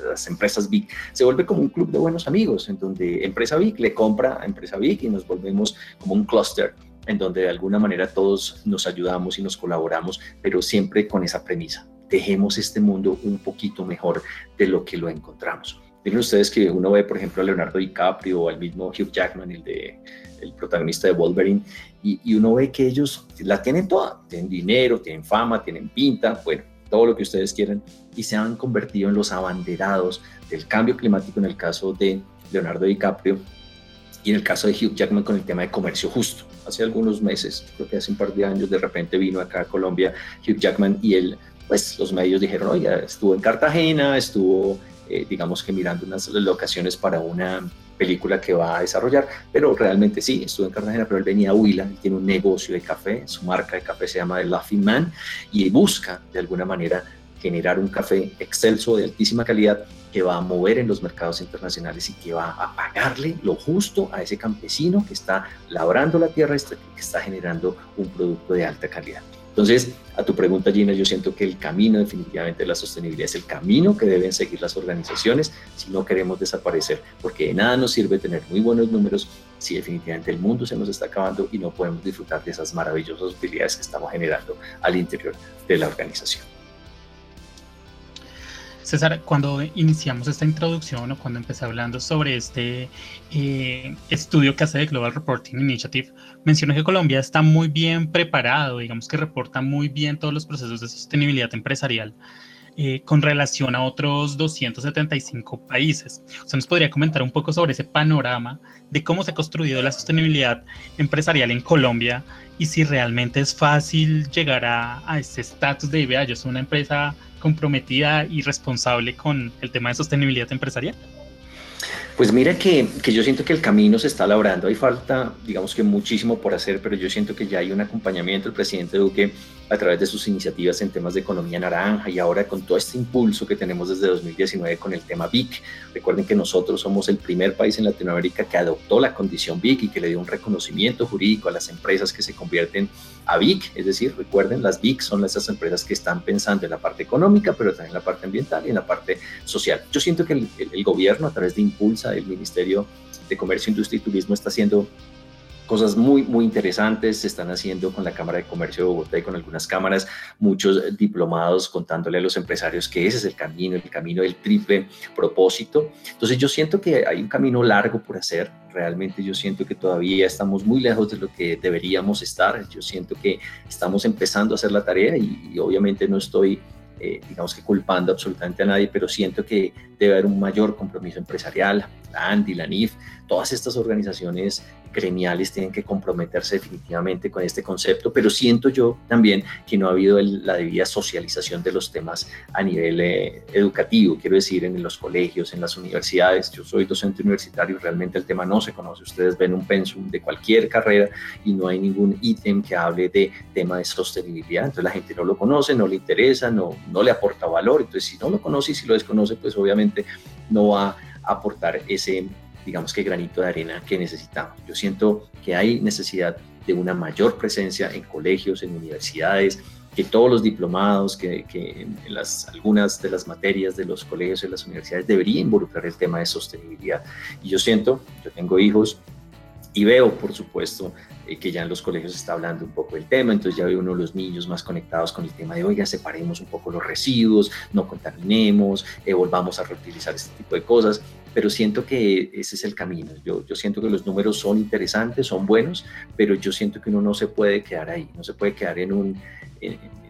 las empresas BIC, se vuelve como un club de buenos amigos, en donde empresa BIC le compra a empresa BIC y nos volvemos como un clúster en donde de alguna manera todos nos ayudamos y nos colaboramos, pero siempre con esa premisa. Dejemos este mundo un poquito mejor de lo que lo encontramos. Miren ustedes que uno ve, por ejemplo, a Leonardo DiCaprio o al mismo Hugh Jackman, el, de, el protagonista de Wolverine, y, y uno ve que ellos la tienen toda. Tienen dinero, tienen fama, tienen pinta, bueno, todo lo que ustedes quieran, y se han convertido en los abanderados del cambio climático en el caso de Leonardo DiCaprio y en el caso de Hugh Jackman con el tema de comercio justo. Hace algunos meses, creo que hace un par de años, de repente vino acá a Colombia Hugh Jackman y él, pues los medios dijeron, oye, estuvo en Cartagena, estuvo, eh, digamos que mirando unas locaciones para una película que va a desarrollar, pero realmente sí, estuvo en Cartagena, pero él venía a Huila, tiene un negocio de café, su marca de café se llama The Laughing Man y busca de alguna manera generar un café excelso de altísima calidad que va a mover en los mercados internacionales y que va a pagarle lo justo a ese campesino que está labrando la tierra, que está generando un producto de alta calidad. Entonces, a tu pregunta, Gina, yo siento que el camino definitivamente de la sostenibilidad es el camino que deben seguir las organizaciones si no queremos desaparecer, porque de nada nos sirve tener muy buenos números si definitivamente el mundo se nos está acabando y no podemos disfrutar de esas maravillosas utilidades que estamos generando al interior de la organización. César, cuando iniciamos esta introducción o cuando empecé hablando sobre este eh, estudio que hace de Global Reporting Initiative, mencioné que Colombia está muy bien preparado, digamos que reporta muy bien todos los procesos de sostenibilidad empresarial. Eh, con relación a otros 275 países. ¿Usted nos podría comentar un poco sobre ese panorama de cómo se ha construido la sostenibilidad empresarial en Colombia y si realmente es fácil llegar a, a ese estatus de IBA? Yo soy una empresa comprometida y responsable con el tema de sostenibilidad empresarial? Pues mira que, que, yo siento que el camino se está labrando. Hay falta, digamos que muchísimo por hacer, pero yo siento que ya hay un acompañamiento del presidente Duque a través de sus iniciativas en temas de economía naranja y ahora con todo este impulso que tenemos desde 2019 con el tema BIC. Recuerden que nosotros somos el primer país en Latinoamérica que adoptó la condición BIC y que le dio un reconocimiento jurídico a las empresas que se convierten a BIC. Es decir, recuerden, las BIC son esas empresas que están pensando en la parte económica, pero también en la parte ambiental y en la parte social. Yo siento que el, el gobierno a través de Impulsa, el Ministerio de Comercio, Industria y Turismo está haciendo cosas muy, muy interesantes se están haciendo con la Cámara de Comercio de Bogotá y con algunas cámaras, muchos diplomados contándole a los empresarios que ese es el camino, el camino del triple propósito. Entonces yo siento que hay un camino largo por hacer, realmente yo siento que todavía estamos muy lejos de lo que deberíamos estar, yo siento que estamos empezando a hacer la tarea y, obviamente no estoy... Eh, digamos que culpando absolutamente a nadie, pero siento que debe haber un mayor compromiso empresarial, la ANDI, la NIF, todas estas organizaciones gremiales tienen que comprometerse definitivamente con este concepto, pero siento yo también que no ha habido la debida socialización de los temas a nivel eh, educativo, quiero decir, en los colegios, en las universidades. Yo soy docente universitario y realmente el tema no se conoce. Ustedes ven un pensum de cualquier carrera y no hay ningún ítem que hable de tema de sostenibilidad. Entonces la gente no lo conoce, no le interesa, no, no le aporta valor. Entonces si no lo conoce y si lo desconoce, pues obviamente no va a aportar ese digamos que granito de arena que necesitamos. Yo siento que hay necesidad de una mayor presencia en colegios, en universidades, que todos los diplomados, que, que en las, algunas de las materias de los colegios y las universidades deberían involucrar el tema de sostenibilidad. Y yo siento, yo tengo hijos y veo, por supuesto, eh, que ya en los colegios se está hablando un poco del tema, entonces ya veo uno de los niños más conectados con el tema de, oiga, separemos un poco los residuos, no contaminemos, eh, volvamos a reutilizar este tipo de cosas pero siento que ese es el camino. Yo, yo siento que los números son interesantes, son buenos, pero yo siento que uno no se puede quedar ahí, no se puede quedar en un,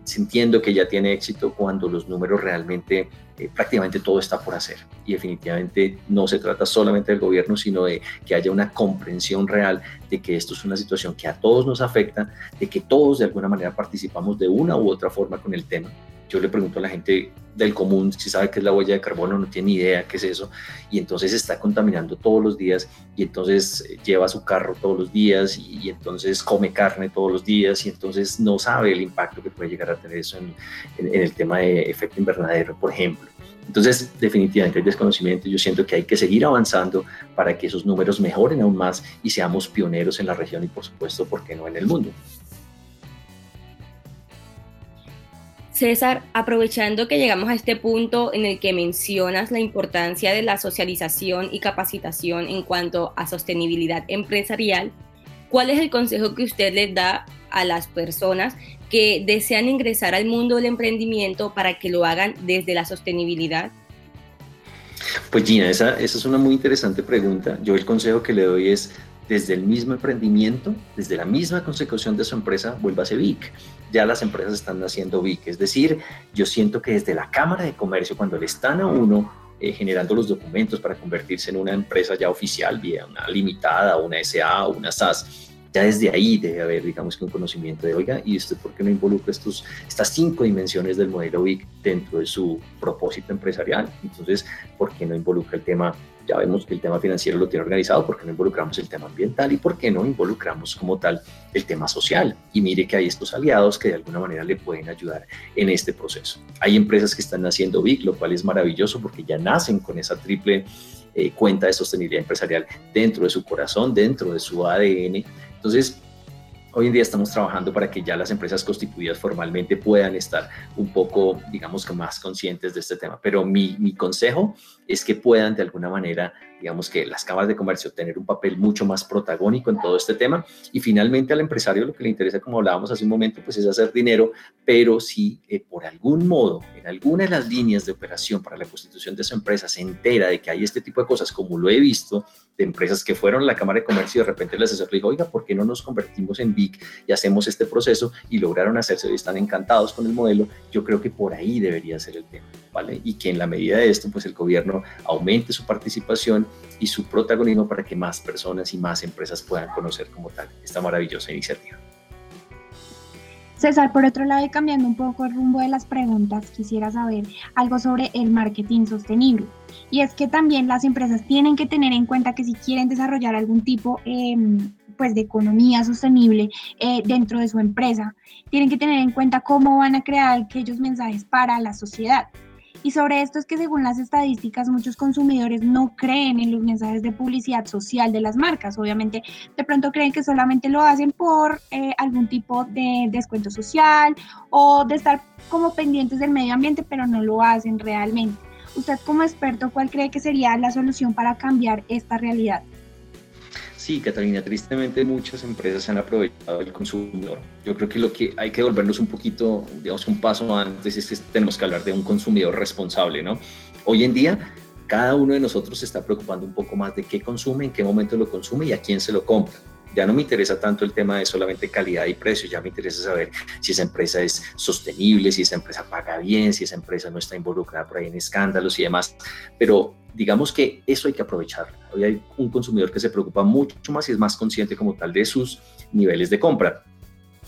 sintiendo que ya tiene éxito cuando los números realmente eh, prácticamente todo está por hacer. Y definitivamente no se trata solamente del gobierno, sino de que haya una comprensión real de que esto es una situación que a todos nos afecta, de que todos de alguna manera participamos de una u otra forma con el tema yo le pregunto a la gente del común si sabe qué es la huella de carbono, no tiene ni idea qué es eso, y entonces está contaminando todos los días, y entonces eh, lleva su carro todos los días, y, entonces come carne todos los días, y entonces no sabe el impacto que puede llegar a tener eso en, en el tema de efecto invernadero, por ejemplo. Entonces, definitivamente hay desconocimiento. Yo siento que hay que seguir avanzando para que esos números mejoren aún más y seamos pioneros en la región y, por supuesto, ¿por qué no en el mundo? César, aprovechando que llegamos a este punto en el que mencionas la importancia de la socialización y capacitación en cuanto a sostenibilidad empresarial, ¿cuál es el consejo que usted les da a las personas que desean ingresar al mundo del emprendimiento para que lo hagan desde la sostenibilidad? Pues Gina, esa, esa es una muy interesante pregunta. Yo el consejo que le doy es desde el mismo emprendimiento, desde la misma consecución de su empresa, ser VIC. Ya las empresas están haciendo VIC, es decir, yo siento que desde la Cámara de Comercio, cuando le están a uno eh, generando los documentos para convertirse en una empresa ya oficial, vía una limitada, una SA una SAS, ya desde ahí debe haber, digamos que un conocimiento de, oiga, ¿y usted por qué no involucra estos, estas cinco dimensiones del modelo VIC dentro de su propósito empresarial? Entonces, ¿por qué no involucra el tema ya vemos que el tema financiero lo tiene organizado, ¿por qué no involucramos el tema ambiental y por qué no involucramos como tal el tema social? Y mire que hay estos aliados que de alguna manera le pueden ayudar en este proceso. Hay empresas que están haciendo BIC, lo cual es maravilloso porque ya nacen con esa triple eh, cuenta de sostenibilidad empresarial dentro de su corazón, dentro de su ADN. Entonces, Hoy en día estamos trabajando para que ya las empresas constituidas formalmente puedan estar un poco, digamos que más conscientes de este tema. Pero mi, mi consejo es que puedan de alguna manera digamos que las cámaras de comercio tener un papel mucho más protagónico en todo este tema. Y finalmente al empresario lo que le interesa, como hablábamos hace un momento, pues es hacer dinero, pero si eh, por algún modo en alguna de las líneas de operación para la constitución de su empresa se entera de que hay este tipo de cosas, como lo he visto de empresas que fueron a la Cámara de Comercio y de repente el asesor le dijo, oiga, ¿por qué no nos convertimos en BIC y hacemos este proceso? Y lograron hacerse y están encantados con el modelo, yo creo que por ahí debería ser el tema, Y que en la medida de esto, pues el gobierno aumente su participación y su protagonismo para que más personas y más empresas puedan conocer como tal esta maravillosa iniciativa. César, por otro lado y cambiando un poco el rumbo de las preguntas, quisiera saber algo sobre el marketing sostenible. Y es que también las empresas tienen que tener en cuenta que si quieren desarrollar algún tipo em, pues de economía sostenible eh, dentro de su empresa, tienen que tener en cuenta cómo van a crear aquellos mensajes para la sociedad. Y sobre esto es que según las estadísticas muchos consumidores no creen en los mensajes de publicidad social de las marcas. Obviamente de pronto creen que solamente lo hacen por eh, algún tipo de descuento social o de estar como pendientes del medio ambiente, pero no lo hacen realmente. Usted como experto, ¿cuál cree que sería la solución para cambiar esta realidad? Sí, Catalina, tristemente muchas empresas han aprovechado del consumidor. Yo creo que lo que hay que volvernos un poquito, digamos, un paso antes es que tenemos que hablar de un consumidor responsable, ¿no? Hoy en día, cada uno de nosotros se está preocupando un poco más de qué consume, en qué momento lo consume y a quién se lo compra. Ya no me interesa tanto el tema de solamente calidad y precio, ya me interesa saber si esa empresa es sostenible, si esa empresa paga bien, si esa empresa no está involucrada por ahí en escándalos y demás. Pero digamos que eso hay que aprovechar. Hoy hay un consumidor que se preocupa mucho más y es más consciente como tal de sus niveles de compra.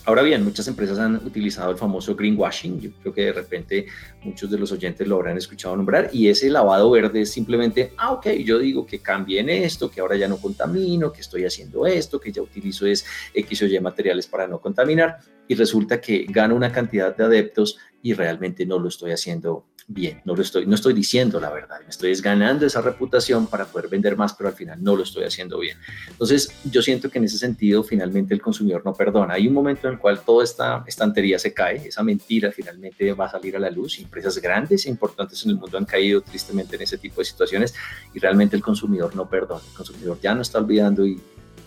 Ahora bien, muchas empresas han utilizado el famoso greenwashing. Yo creo que de repente muchos de los oyentes lo habrán escuchado nombrar. Y ese lavado verde es simplemente, ah, ok, yo digo que cambien esto, que ahora ya no contamino, que estoy haciendo esto, que ya utilizo es X o Y materiales para no contaminar. Y resulta que gano una cantidad de adeptos y realmente no lo estoy haciendo bien, no lo estoy, no estoy diciendo la verdad, me estoy ganando esa reputación para poder vender más, pero al final no lo estoy haciendo bien. Entonces, yo siento que en ese sentido, finalmente el consumidor no perdona. Hay un momento en el cual toda esta estantería se cae, esa mentira finalmente va a salir a la luz. Empresas grandes e importantes en el mundo han caído tristemente en ese tipo de situaciones y realmente el consumidor no perdona. El consumidor ya no está olvidando y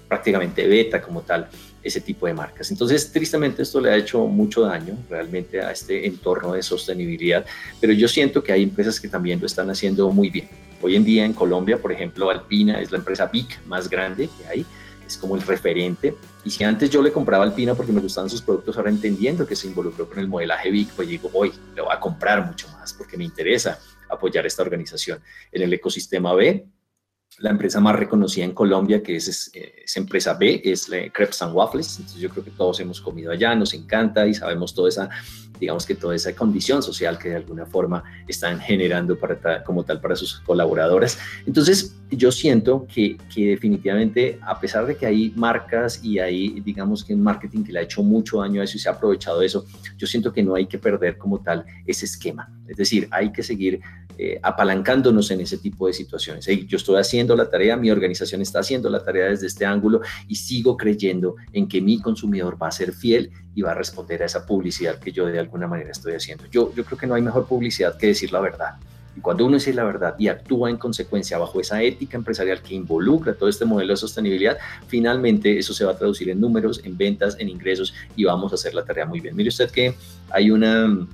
prácticamente beta como tal ese tipo de marcas. Entonces, tristemente esto le ha hecho mucho daño realmente a este entorno de sostenibilidad, pero yo siento que hay empresas que también lo están haciendo muy bien. Hoy en día en Colombia, por ejemplo, Alpina es la empresa big más grande que hay, es como el referente. Y si antes yo le compraba Alpina porque me gustaban sus productos, ahora entendiendo que se involucró con el modelaje big, pues digo, hoy le voy a comprar mucho más porque me interesa apoyar esta organización. En el ecosistema B, la empresa más reconocida en Colombia, que es, es, empresa B, es la Crepes and Waffles. Entonces yo creo que todos hemos comido allá, nos encanta y sabemos toda esa, digamos que toda esa condición social que de alguna forma están generando para, como tal para sus colaboradores. Entonces yo siento que, definitivamente, a pesar de que hay marcas y hay, digamos que un marketing que le ha hecho mucho daño a eso y se ha aprovechado de eso, yo siento que no hay que perder como tal ese esquema. Es decir, hay que seguir eh, apalancándonos en ese tipo de situaciones. yo estoy haciendo la tarea, mi organización está haciendo la tarea desde este ángulo y sigo creyendo en que mi consumidor va a ser fiel y va a responder a esa publicidad que yo de alguna manera estoy haciendo. Yo, yo creo que no hay mejor publicidad que decir la verdad. Y cuando uno dice la verdad y actúa en consecuencia bajo esa ética empresarial que involucra todo este modelo de sostenibilidad, finalmente eso se va a traducir en números, en ventas, en ingresos y vamos a hacer la tarea muy bien. Mire usted que hay una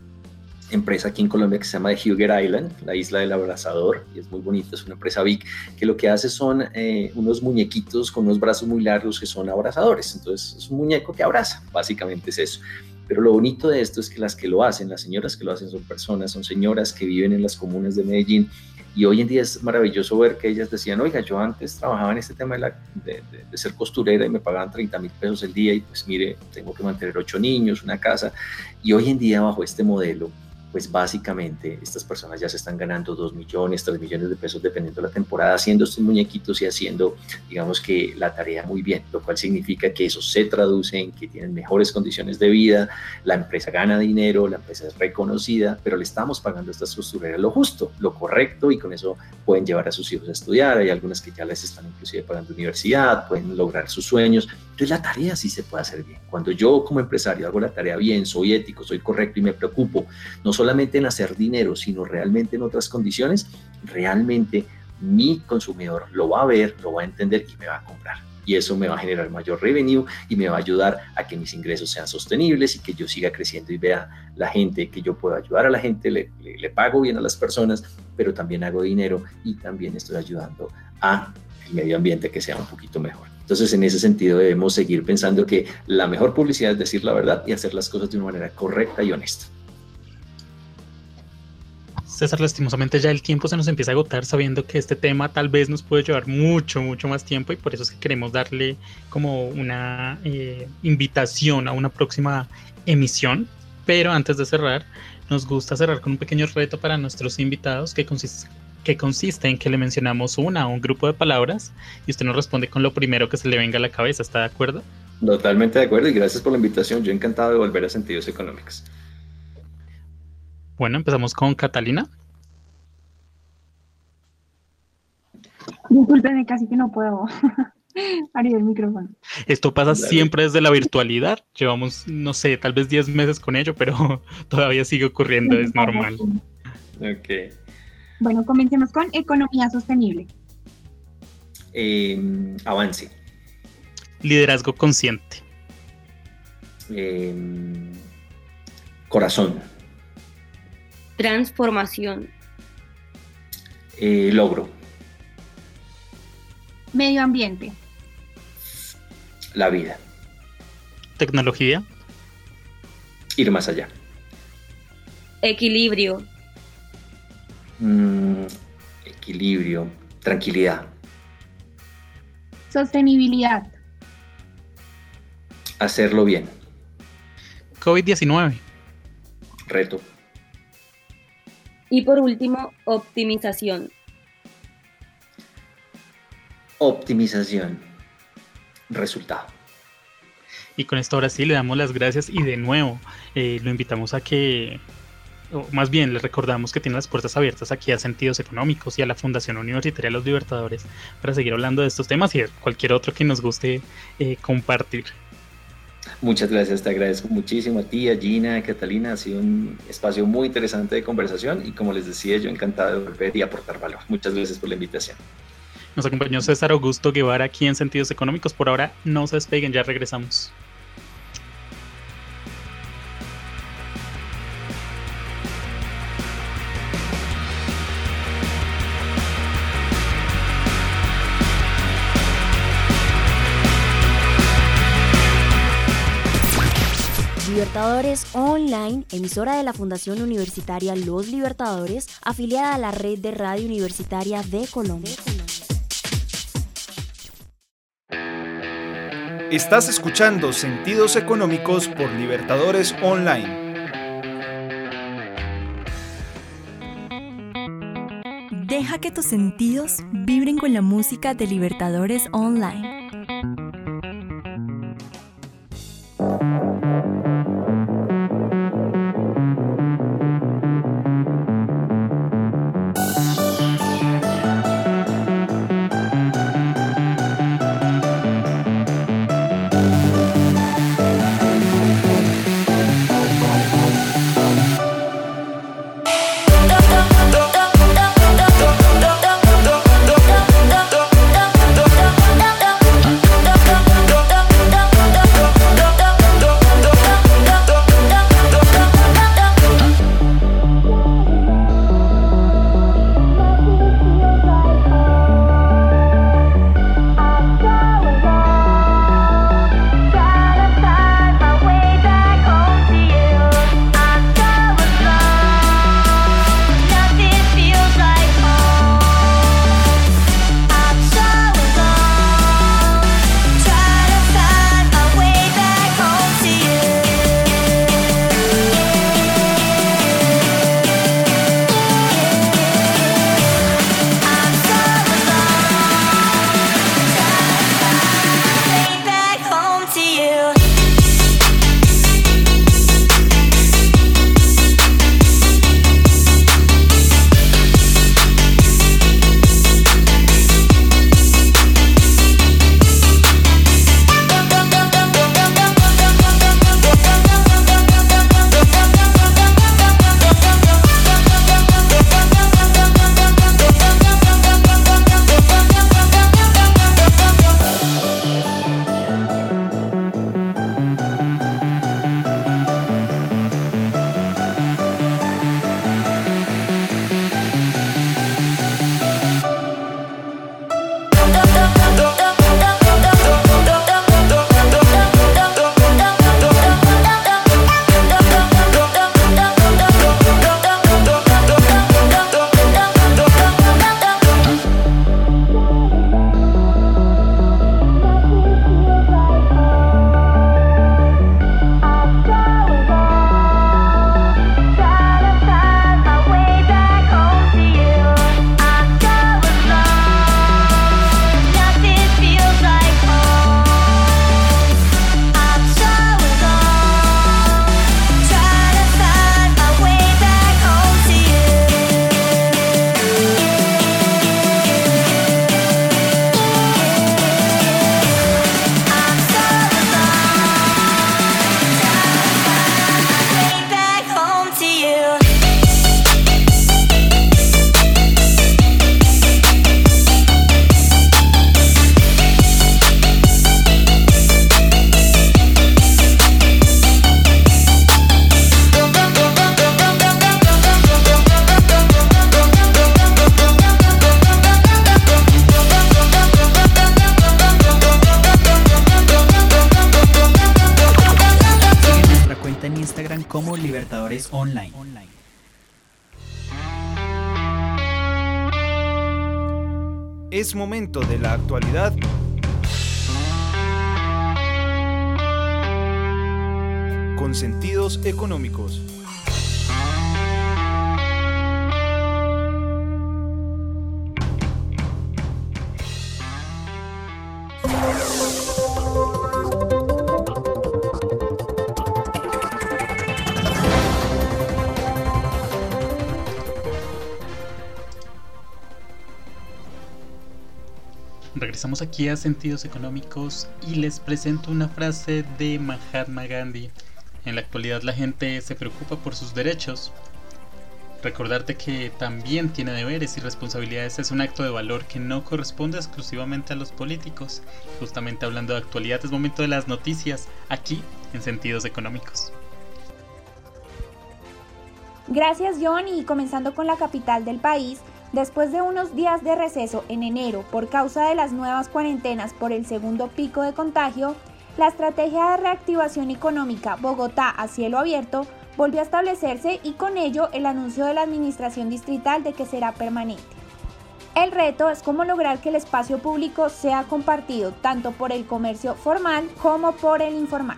empresa aquí en Colombia que se llama The Huger Island, la isla del abrazador, y es muy bonito, es una empresa big, que lo que hace son eh, unos muñequitos con unos brazos muy largos que son abrazadores, entonces es un muñeco que abraza, básicamente es eso. Pero lo bonito de esto es que las que lo hacen, las señoras que lo hacen son personas, son señoras que viven en las comunas de Medellín, y hoy en día es maravilloso ver que ellas decían, oiga, yo antes trabajaba en este tema de, de, de ser costurera y me pagaban 30 mil pesos el día y pues mire, tengo que mantener ocho niños, una casa. Y hoy en día bajo este modelo, pues básicamente estas personas ya se están ganando 2 millones, 3 millones de pesos dependiendo de la temporada haciendo estos muñequitos y haciendo, digamos que la tarea muy bien, lo cual significa que eso se traduce en que tienen mejores condiciones de vida, la empresa gana dinero, la empresa es reconocida, pero le estamos pagando a estas costureras lo justo, lo correcto y con eso pueden llevar a sus hijos a estudiar, hay algunas que ya les están inclusive pagando universidad, pueden lograr sus sueños, entonces la tarea sí se puede hacer bien. Cuando yo como empresario hago la tarea bien, soy ético, soy correcto y me preocupo, no solamente en hacer dinero, sino realmente en otras condiciones, realmente mi consumidor lo va a ver, lo va a entender y me va a comprar. Y eso me va a generar mayor revenue y me va a ayudar a que mis ingresos sean sostenibles y que yo siga creciendo y vea la gente, que yo puedo ayudar a la gente, le, pago bien a las personas, pero también hago dinero y también estoy ayudando a medio ambiente que sea un poquito mejor. Entonces, en ese sentido, debemos seguir pensando que la mejor publicidad es decir la verdad y hacer las cosas de una manera correcta y honesta. César, lastimosamente ya el tiempo se nos empieza a agotar sabiendo que este tema tal vez nos puede llevar mucho, mucho más tiempo y por eso es que queremos darle como una eh, invitación a una próxima emisión. Pero antes de cerrar, nos gusta cerrar con un pequeño reto para nuestros invitados que consiste, que consiste en que le mencionamos una o un grupo de palabras y usted nos responde con lo primero que se le venga a la cabeza. ¿Está de acuerdo? Totalmente de acuerdo y gracias por la invitación. Yo encantado de volver a Sentidos Económicos. Bueno, empezamos con Catalina. Disculpenme, casi que no puedo abrir el micrófono. Esto pasa siempre desde la virtualidad. Llevamos, no sé, tal vez 10 meses con ello, pero todavía sigue ocurriendo, es normal. Ok. Bueno, comencemos con economía sostenible. Eh, avance. Liderazgo consciente. Eh, corazón. Transformación. Eh, logro. Medio ambiente. La vida. Tecnología. Ir más allá. Equilibrio. Mm, equilibrio. Tranquilidad. Sostenibilidad. Hacerlo bien. COVID-19. Reto. Y por último, optimización. Optimización. Resultado. Y con esto ahora sí le damos las gracias y de nuevo eh, lo invitamos a que, o más bien le recordamos que tiene las puertas abiertas aquí a Sentidos Económicos y a la Fundación Universitaria de los Libertadores para seguir hablando de estos temas y de cualquier otro que nos guste eh, compartir. Muchas gracias, te agradezco muchísimo a ti, a Gina, a Catalina. Ha sido un espacio muy interesante de conversación y como les decía, yo encantado de volver y aportar valor. Muchas gracias por la invitación. Nos acompañó César Augusto Guevara aquí en Sentidos Económicos. Por ahora no se despeguen, ya regresamos. Libertadores Online, emisora de la Fundación Universitaria Los Libertadores, afiliada a la red de radio universitaria de Colombia. Estás escuchando Sentidos Económicos por Libertadores Online. Deja que tus sentidos vibren con la música de Libertadores Online. Momento de la actualidad con sentidos económicos. Regresamos aquí a Sentidos Económicos y les presento una frase de Mahatma Gandhi. En la actualidad la gente se preocupa por sus derechos. Recordarte que también tiene deberes y responsabilidades es un acto de valor que no corresponde exclusivamente a los políticos. Justamente hablando de actualidad es momento de las noticias aquí en Sentidos Económicos. Gracias John y comenzando con la capital del país, Después de unos días de receso en enero por causa de las nuevas cuarentenas por el segundo pico de contagio, la estrategia de reactivación económica Bogotá a cielo abierto volvió a establecerse y con ello el anuncio de la Administración Distrital de que será permanente. El reto es cómo lograr que el espacio público sea compartido tanto por el comercio formal como por el informal.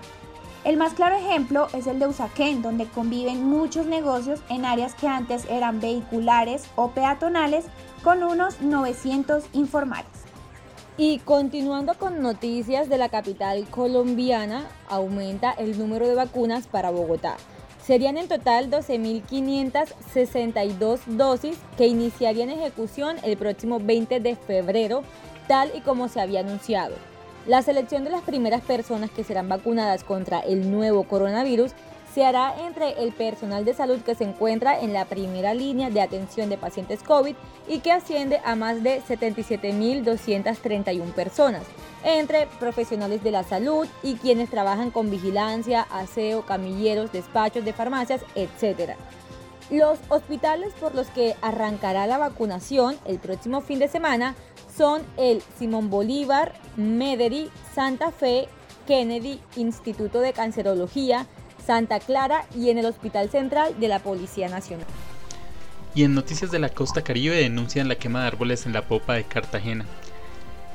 El más claro ejemplo es el de Usaquén, donde conviven muchos negocios en áreas que antes eran vehiculares o peatonales con unos 900 informales. Y continuando con noticias de la capital colombiana, aumenta el número de vacunas para Bogotá. Serían en total 12.562 dosis que iniciarían ejecución el próximo 20 de febrero, tal y como se había anunciado. La selección de las primeras personas que serán vacunadas contra el nuevo coronavirus se hará entre el personal de salud que se encuentra en la primera línea de atención de pacientes COVID y que asciende a más de 77.231 personas, entre profesionales de la salud y quienes trabajan con vigilancia, aseo, camilleros, despachos de farmacias, etc. Los hospitales por los que arrancará la vacunación el próximo fin de semana son el Simón Bolívar, Mederi, Santa Fe, Kennedy, Instituto de Cancerología, Santa Clara y en el Hospital Central de la Policía Nacional. Y en Noticias de la Costa Caribe denuncian la quema de árboles en la popa de Cartagena.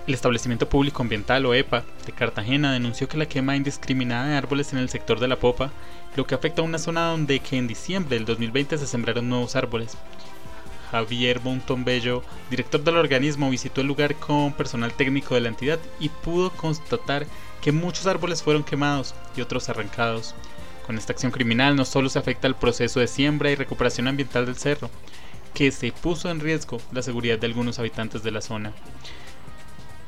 El Establecimiento Público Ambiental o EPA de Cartagena denunció que la quema indiscriminada de árboles en el sector de la popa, lo que afecta a una zona donde en diciembre del 2020 se sembraron nuevos árboles, Javier Bello, director del organismo, visitó el lugar con personal técnico de la entidad y pudo constatar que muchos árboles fueron quemados y otros arrancados. Con esta acción criminal no solo se afecta el proceso de siembra y recuperación ambiental del cerro, que se puso en riesgo la seguridad de algunos habitantes de la zona.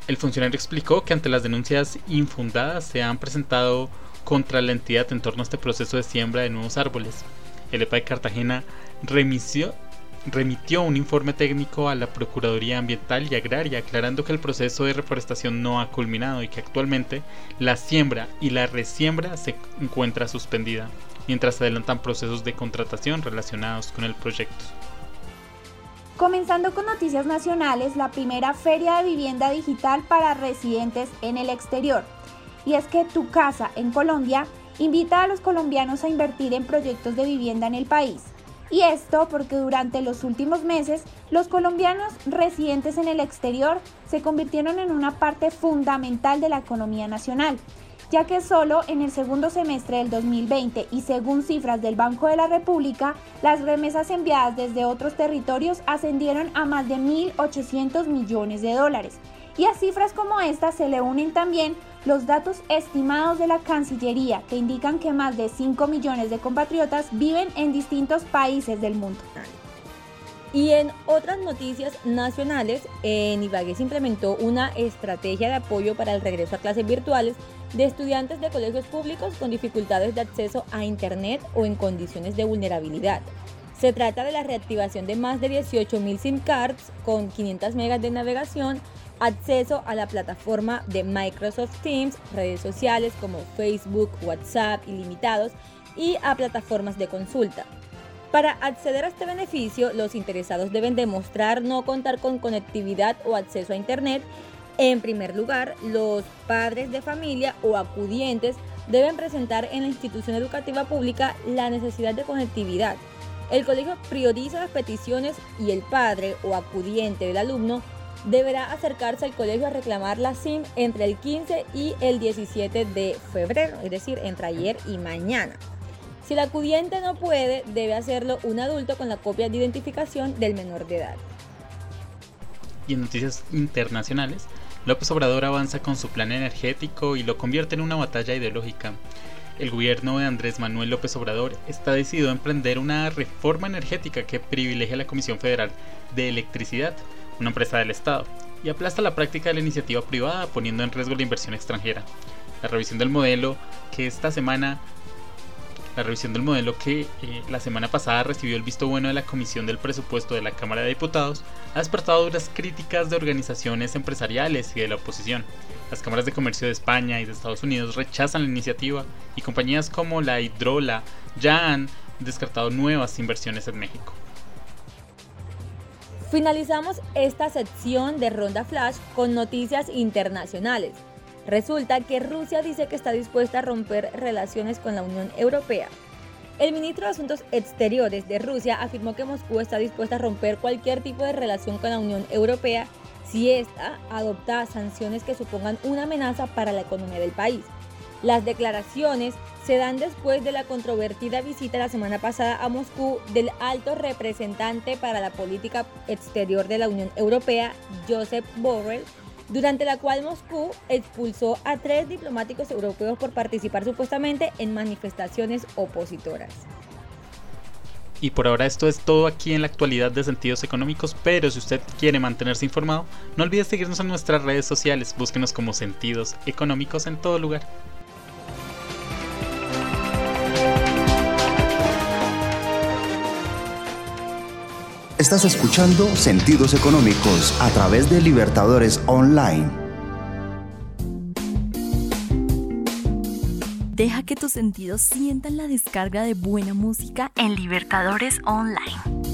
El funcionario explicó que ante las denuncias infundadas se han presentado contra la entidad en torno a este proceso de siembra de nuevos árboles. El EPA de Cartagena remitió, remitió un informe técnico a la Procuraduría Ambiental y Agraria aclarando que el proceso de reforestación no ha culminado y que actualmente la siembra y la resiembra se encuentra suspendida, mientras se adelantan procesos de contratación relacionados con el proyecto. Comenzando con noticias nacionales, la primera feria de vivienda digital para residentes en el exterior. Y es que Tu Casa en Colombia invita a los colombianos a invertir en proyectos de vivienda en el país. Y esto porque durante los últimos meses los colombianos residentes en el exterior se convirtieron en una parte fundamental de la economía nacional, ya que solo en el segundo semestre del 2020 y según cifras del Banco de la República, las remesas enviadas desde otros territorios ascendieron a más de 1.800 millones de dólares. Y a cifras como esta se le unen también los datos estimados de la Cancillería que indican que más de 5 millones de compatriotas viven en distintos países del mundo. Y en otras noticias nacionales, en Ibagué se implementó una estrategia de apoyo para el regreso a clases virtuales de estudiantes de colegios públicos con dificultades de acceso a Internet o en condiciones de vulnerabilidad. Se trata de la reactivación de más de 18.000 SIM cards con 500 megas de navegación acceso a la plataforma de Microsoft Teams, redes sociales como Facebook, WhatsApp ilimitados y a plataformas de consulta. Para acceder a este beneficio, los interesados deben demostrar no contar con conectividad o acceso a Internet. En primer lugar, los padres de familia o acudientes deben presentar en la institución educativa pública la necesidad de conectividad. El colegio prioriza las peticiones y el padre o acudiente del alumno deberá acercarse al colegio a reclamar la SIM entre el 15 y el 17 de febrero, es decir, entre ayer y mañana. Si el acudiente no puede, debe hacerlo un adulto con la copia de identificación del menor de edad. Y en noticias internacionales, López Obrador avanza con su plan energético y lo convierte en una batalla ideológica. El gobierno de Andrés Manuel López Obrador está decidido a emprender una reforma energética que privilegia a la Comisión Federal de Electricidad, una empresa del Estado, y aplasta la práctica de la iniciativa privada poniendo en riesgo la inversión extranjera. La revisión del modelo que esta semana la revisión del modelo que eh, la semana pasada recibió el visto bueno de la Comisión del Presupuesto de la Cámara de Diputados ha despertado duras críticas de organizaciones empresariales y de la oposición. Las cámaras de comercio de España y de Estados Unidos rechazan la iniciativa y compañías como la Hidrola ya han descartado nuevas inversiones en México. Finalizamos esta sección de Ronda Flash con noticias internacionales. Resulta que Rusia dice que está dispuesta a romper relaciones con la Unión Europea. El ministro de Asuntos Exteriores de Rusia afirmó que Moscú está dispuesta a romper cualquier tipo de relación con la Unión Europea si ésta adopta sanciones que supongan una amenaza para la economía del país. Las declaraciones se dan después de la controvertida visita la semana pasada a Moscú del alto representante para la política exterior de la Unión Europea, Joseph Borrell, durante la cual Moscú expulsó a tres diplomáticos europeos por participar supuestamente en manifestaciones opositoras. Y por ahora esto es todo aquí en la actualidad de sentidos económicos, pero si usted quiere mantenerse informado, no olvide seguirnos en nuestras redes sociales, búsquenos como sentidos económicos en todo lugar. Estás escuchando Sentidos Económicos a través de Libertadores Online. Deja que tus sentidos sientan la descarga de buena música en Libertadores Online.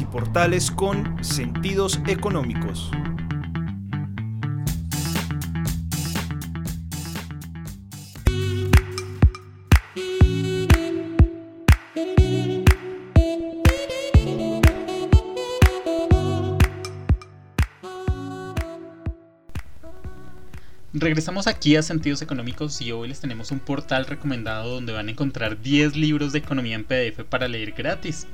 Y portales con sentidos económicos. Regresamos aquí a Sentidos Económicos y hoy les tenemos un portal recomendado donde van a encontrar 10 libros de economía en PDF para leer gratis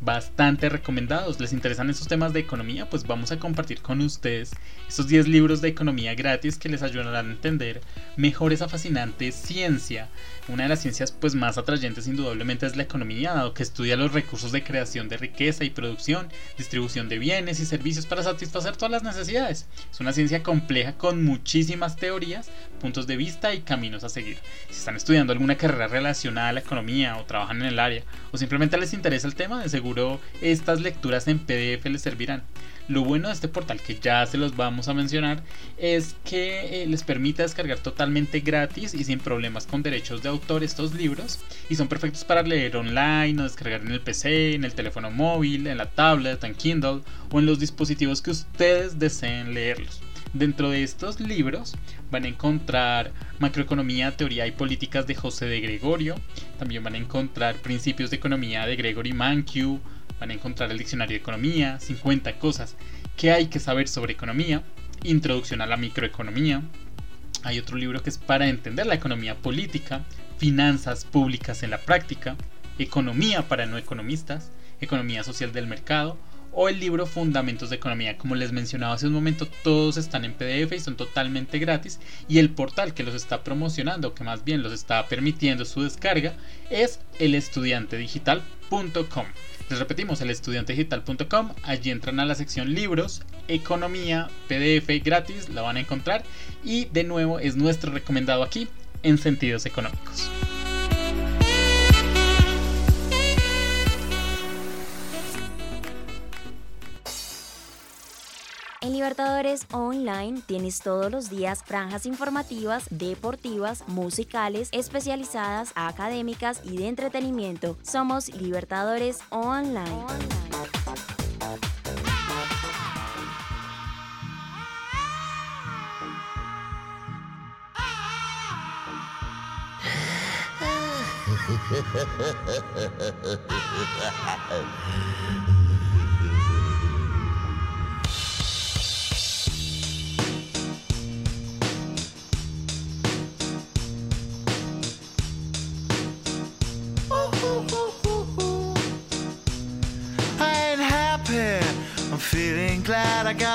bastante recomendados. ¿Les interesan esos temas de economía? Pues vamos a compartir con ustedes estos 10 libros de economía gratis que les ayudarán a entender mejor esa fascinante ciencia. Una de las ciencias pues más atrayentes indudablemente es la economía, dado que estudia los recursos de creación de riqueza y producción, distribución de bienes y servicios para satisfacer todas las necesidades. Es una ciencia compleja con muchísimas teorías, puntos de vista y caminos a seguir. Si están estudiando alguna carrera relacionada a la economía o trabajan en el área o simplemente les interesa el tema, de seguro estas lecturas en PDF les servirán. Lo bueno de este portal, que ya se los vamos a mencionar, es que eh, les permite descargar totalmente gratis y sin problemas con derechos de autor estos libros y son perfectos para leer online o descargar en el PC, en el teléfono móvil, en la tablet, en Kindle o en los dispositivos que ustedes deseen leerlos. Dentro de estos libros van a encontrar Macroeconomía, Teoría y Políticas de José de Gregorio, también van a encontrar Principios de Economía de Gregory Mankiw, van a encontrar el Diccionario de Economía, 50 cosas que hay que saber sobre economía, Introducción a la Microeconomía, hay otro libro que es para entender la economía política, Finanzas Públicas en la Práctica, Economía para no economistas, Economía Social del Mercado, o el libro Fundamentos de Economía. Como les mencionaba hace un momento, todos están en PDF y son totalmente gratis. Y el portal que los está promocionando, que más bien los está permitiendo su descarga, es elestudiantedigital.com. Les repetimos, elestudiantedigital.com. Allí entran a la sección libros, economía, PDF gratis, la van a encontrar. Y de nuevo es nuestro recomendado aquí en sentidos económicos. En Libertadores Online tienes todos los días franjas informativas, deportivas, musicales, especializadas, académicas y de entretenimiento. Somos Libertadores Online.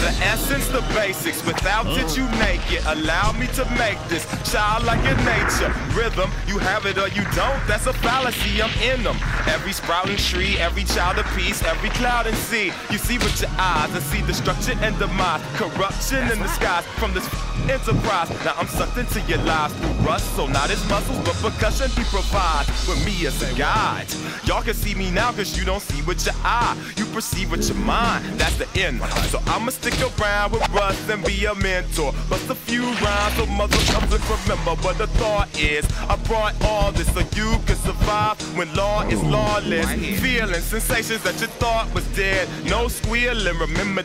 The essence, the basics. Without mm. it, you naked. Allow me to make this childlike in nature. Rhythm, you have it or you don't. That's a fallacy. I'm in them. Every sprouting tree, every child of peace, every cloud and sea. You see with your eyes and see destruction and demise. Corruption in the skies from this enterprise. Now I'm sucked into your lives through rust. So not his muscles, but percussion he provides with me as a guide. Y'all can see me now cause you don't see with your eye. You perceive with your mind. That's the end. So I'ma stick around with Russ and be a mentor. Bust a few rhymes so mother comes and remember what the thought is. I brought all this so you can survive when law is lawless. Feeling sensations that you thought was dead. No squealing, remember.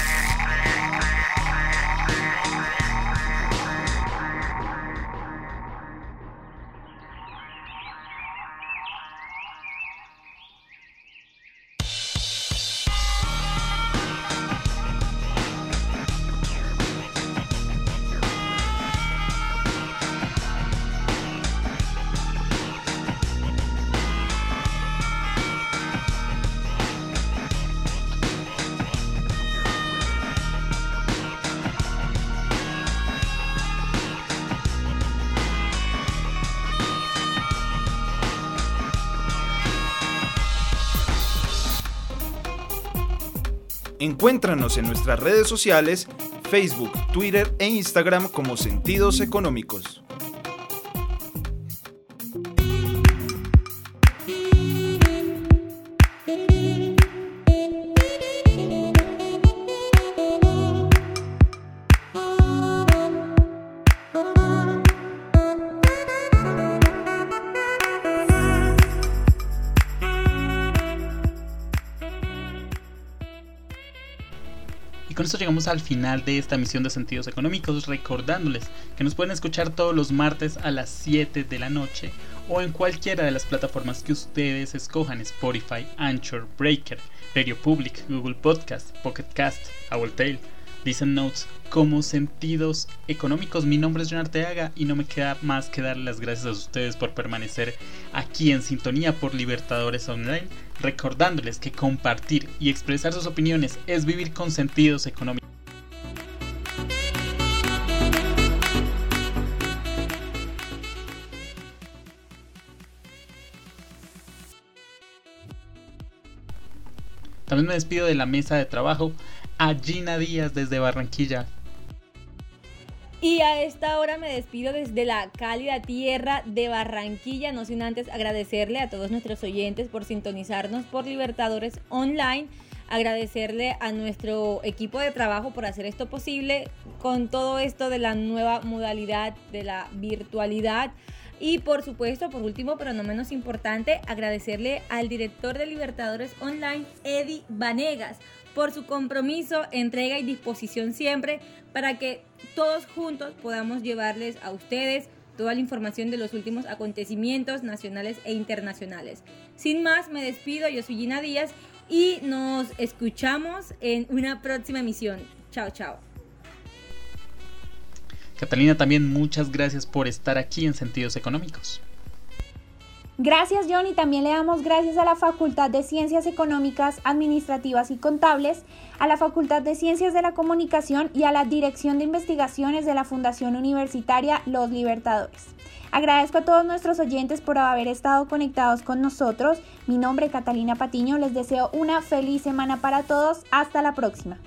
Encuéntranos en nuestras redes sociales, Facebook, Twitter e Instagram como Sentidos Económicos. Llegamos al final de esta misión de Sentidos Económicos, recordándoles que nos pueden escuchar todos los martes a las 7 de la noche o en cualquiera de las plataformas que ustedes escojan, Spotify, Anchor, Breaker, Radio Public, Google Podcast, Pocket Cast, Tail, Listen Notes, como Sentidos Económicos. Mi nombre es John Arteaga y no me queda más que dar las gracias a ustedes por permanecer aquí en sintonía por Libertadores Online, recordándoles que compartir y expresar sus opiniones es vivir con sentidos económicos. También me despido de la mesa de trabajo a Gina Díaz desde Barranquilla. Y a esta hora me despido desde la cálida tierra de Barranquilla, no sin antes agradecerle a todos nuestros oyentes por sintonizarnos por Libertadores Online, agradecerle a nuestro equipo de trabajo por hacer esto posible con todo esto de la nueva modalidad de la virtualidad. Y por supuesto, por último, pero no menos importante, agradecerle al director de Libertadores Online, Eddie Vanegas, por su compromiso, entrega y disposición siempre para que todos juntos podamos llevarles a ustedes toda la información de los últimos acontecimientos nacionales e internacionales. Sin más, me despido, yo soy Gina Díaz y nos escuchamos en una próxima emisión. Chao, chao. Catalina, también muchas gracias por estar aquí en Sentidos Económicos. Gracias John y también le damos gracias a la Facultad de Ciencias Económicas, Administrativas y Contables, a la Facultad de Ciencias de la Comunicación y a la Dirección de Investigaciones de la Fundación Universitaria Los Libertadores. Agradezco a todos nuestros oyentes por haber estado conectados con nosotros. Mi nombre es Catalina Patiño, les deseo una feliz semana para todos. Hasta la próxima.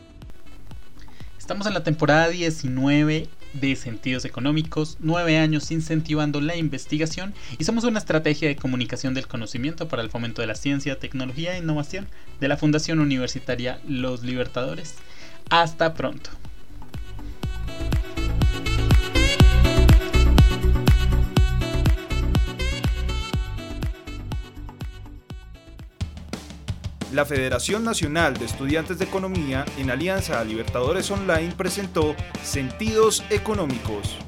Estamos en la temporada 19 de Sentidos Económicos, nueve años incentivando la investigación y somos una estrategia de comunicación del conocimiento para el fomento de la ciencia, tecnología e innovación de la Fundación Universitaria Los Libertadores. Hasta pronto. La Federación Nacional de Estudiantes de Economía, en alianza a Libertadores Online, presentó Sentidos Económicos.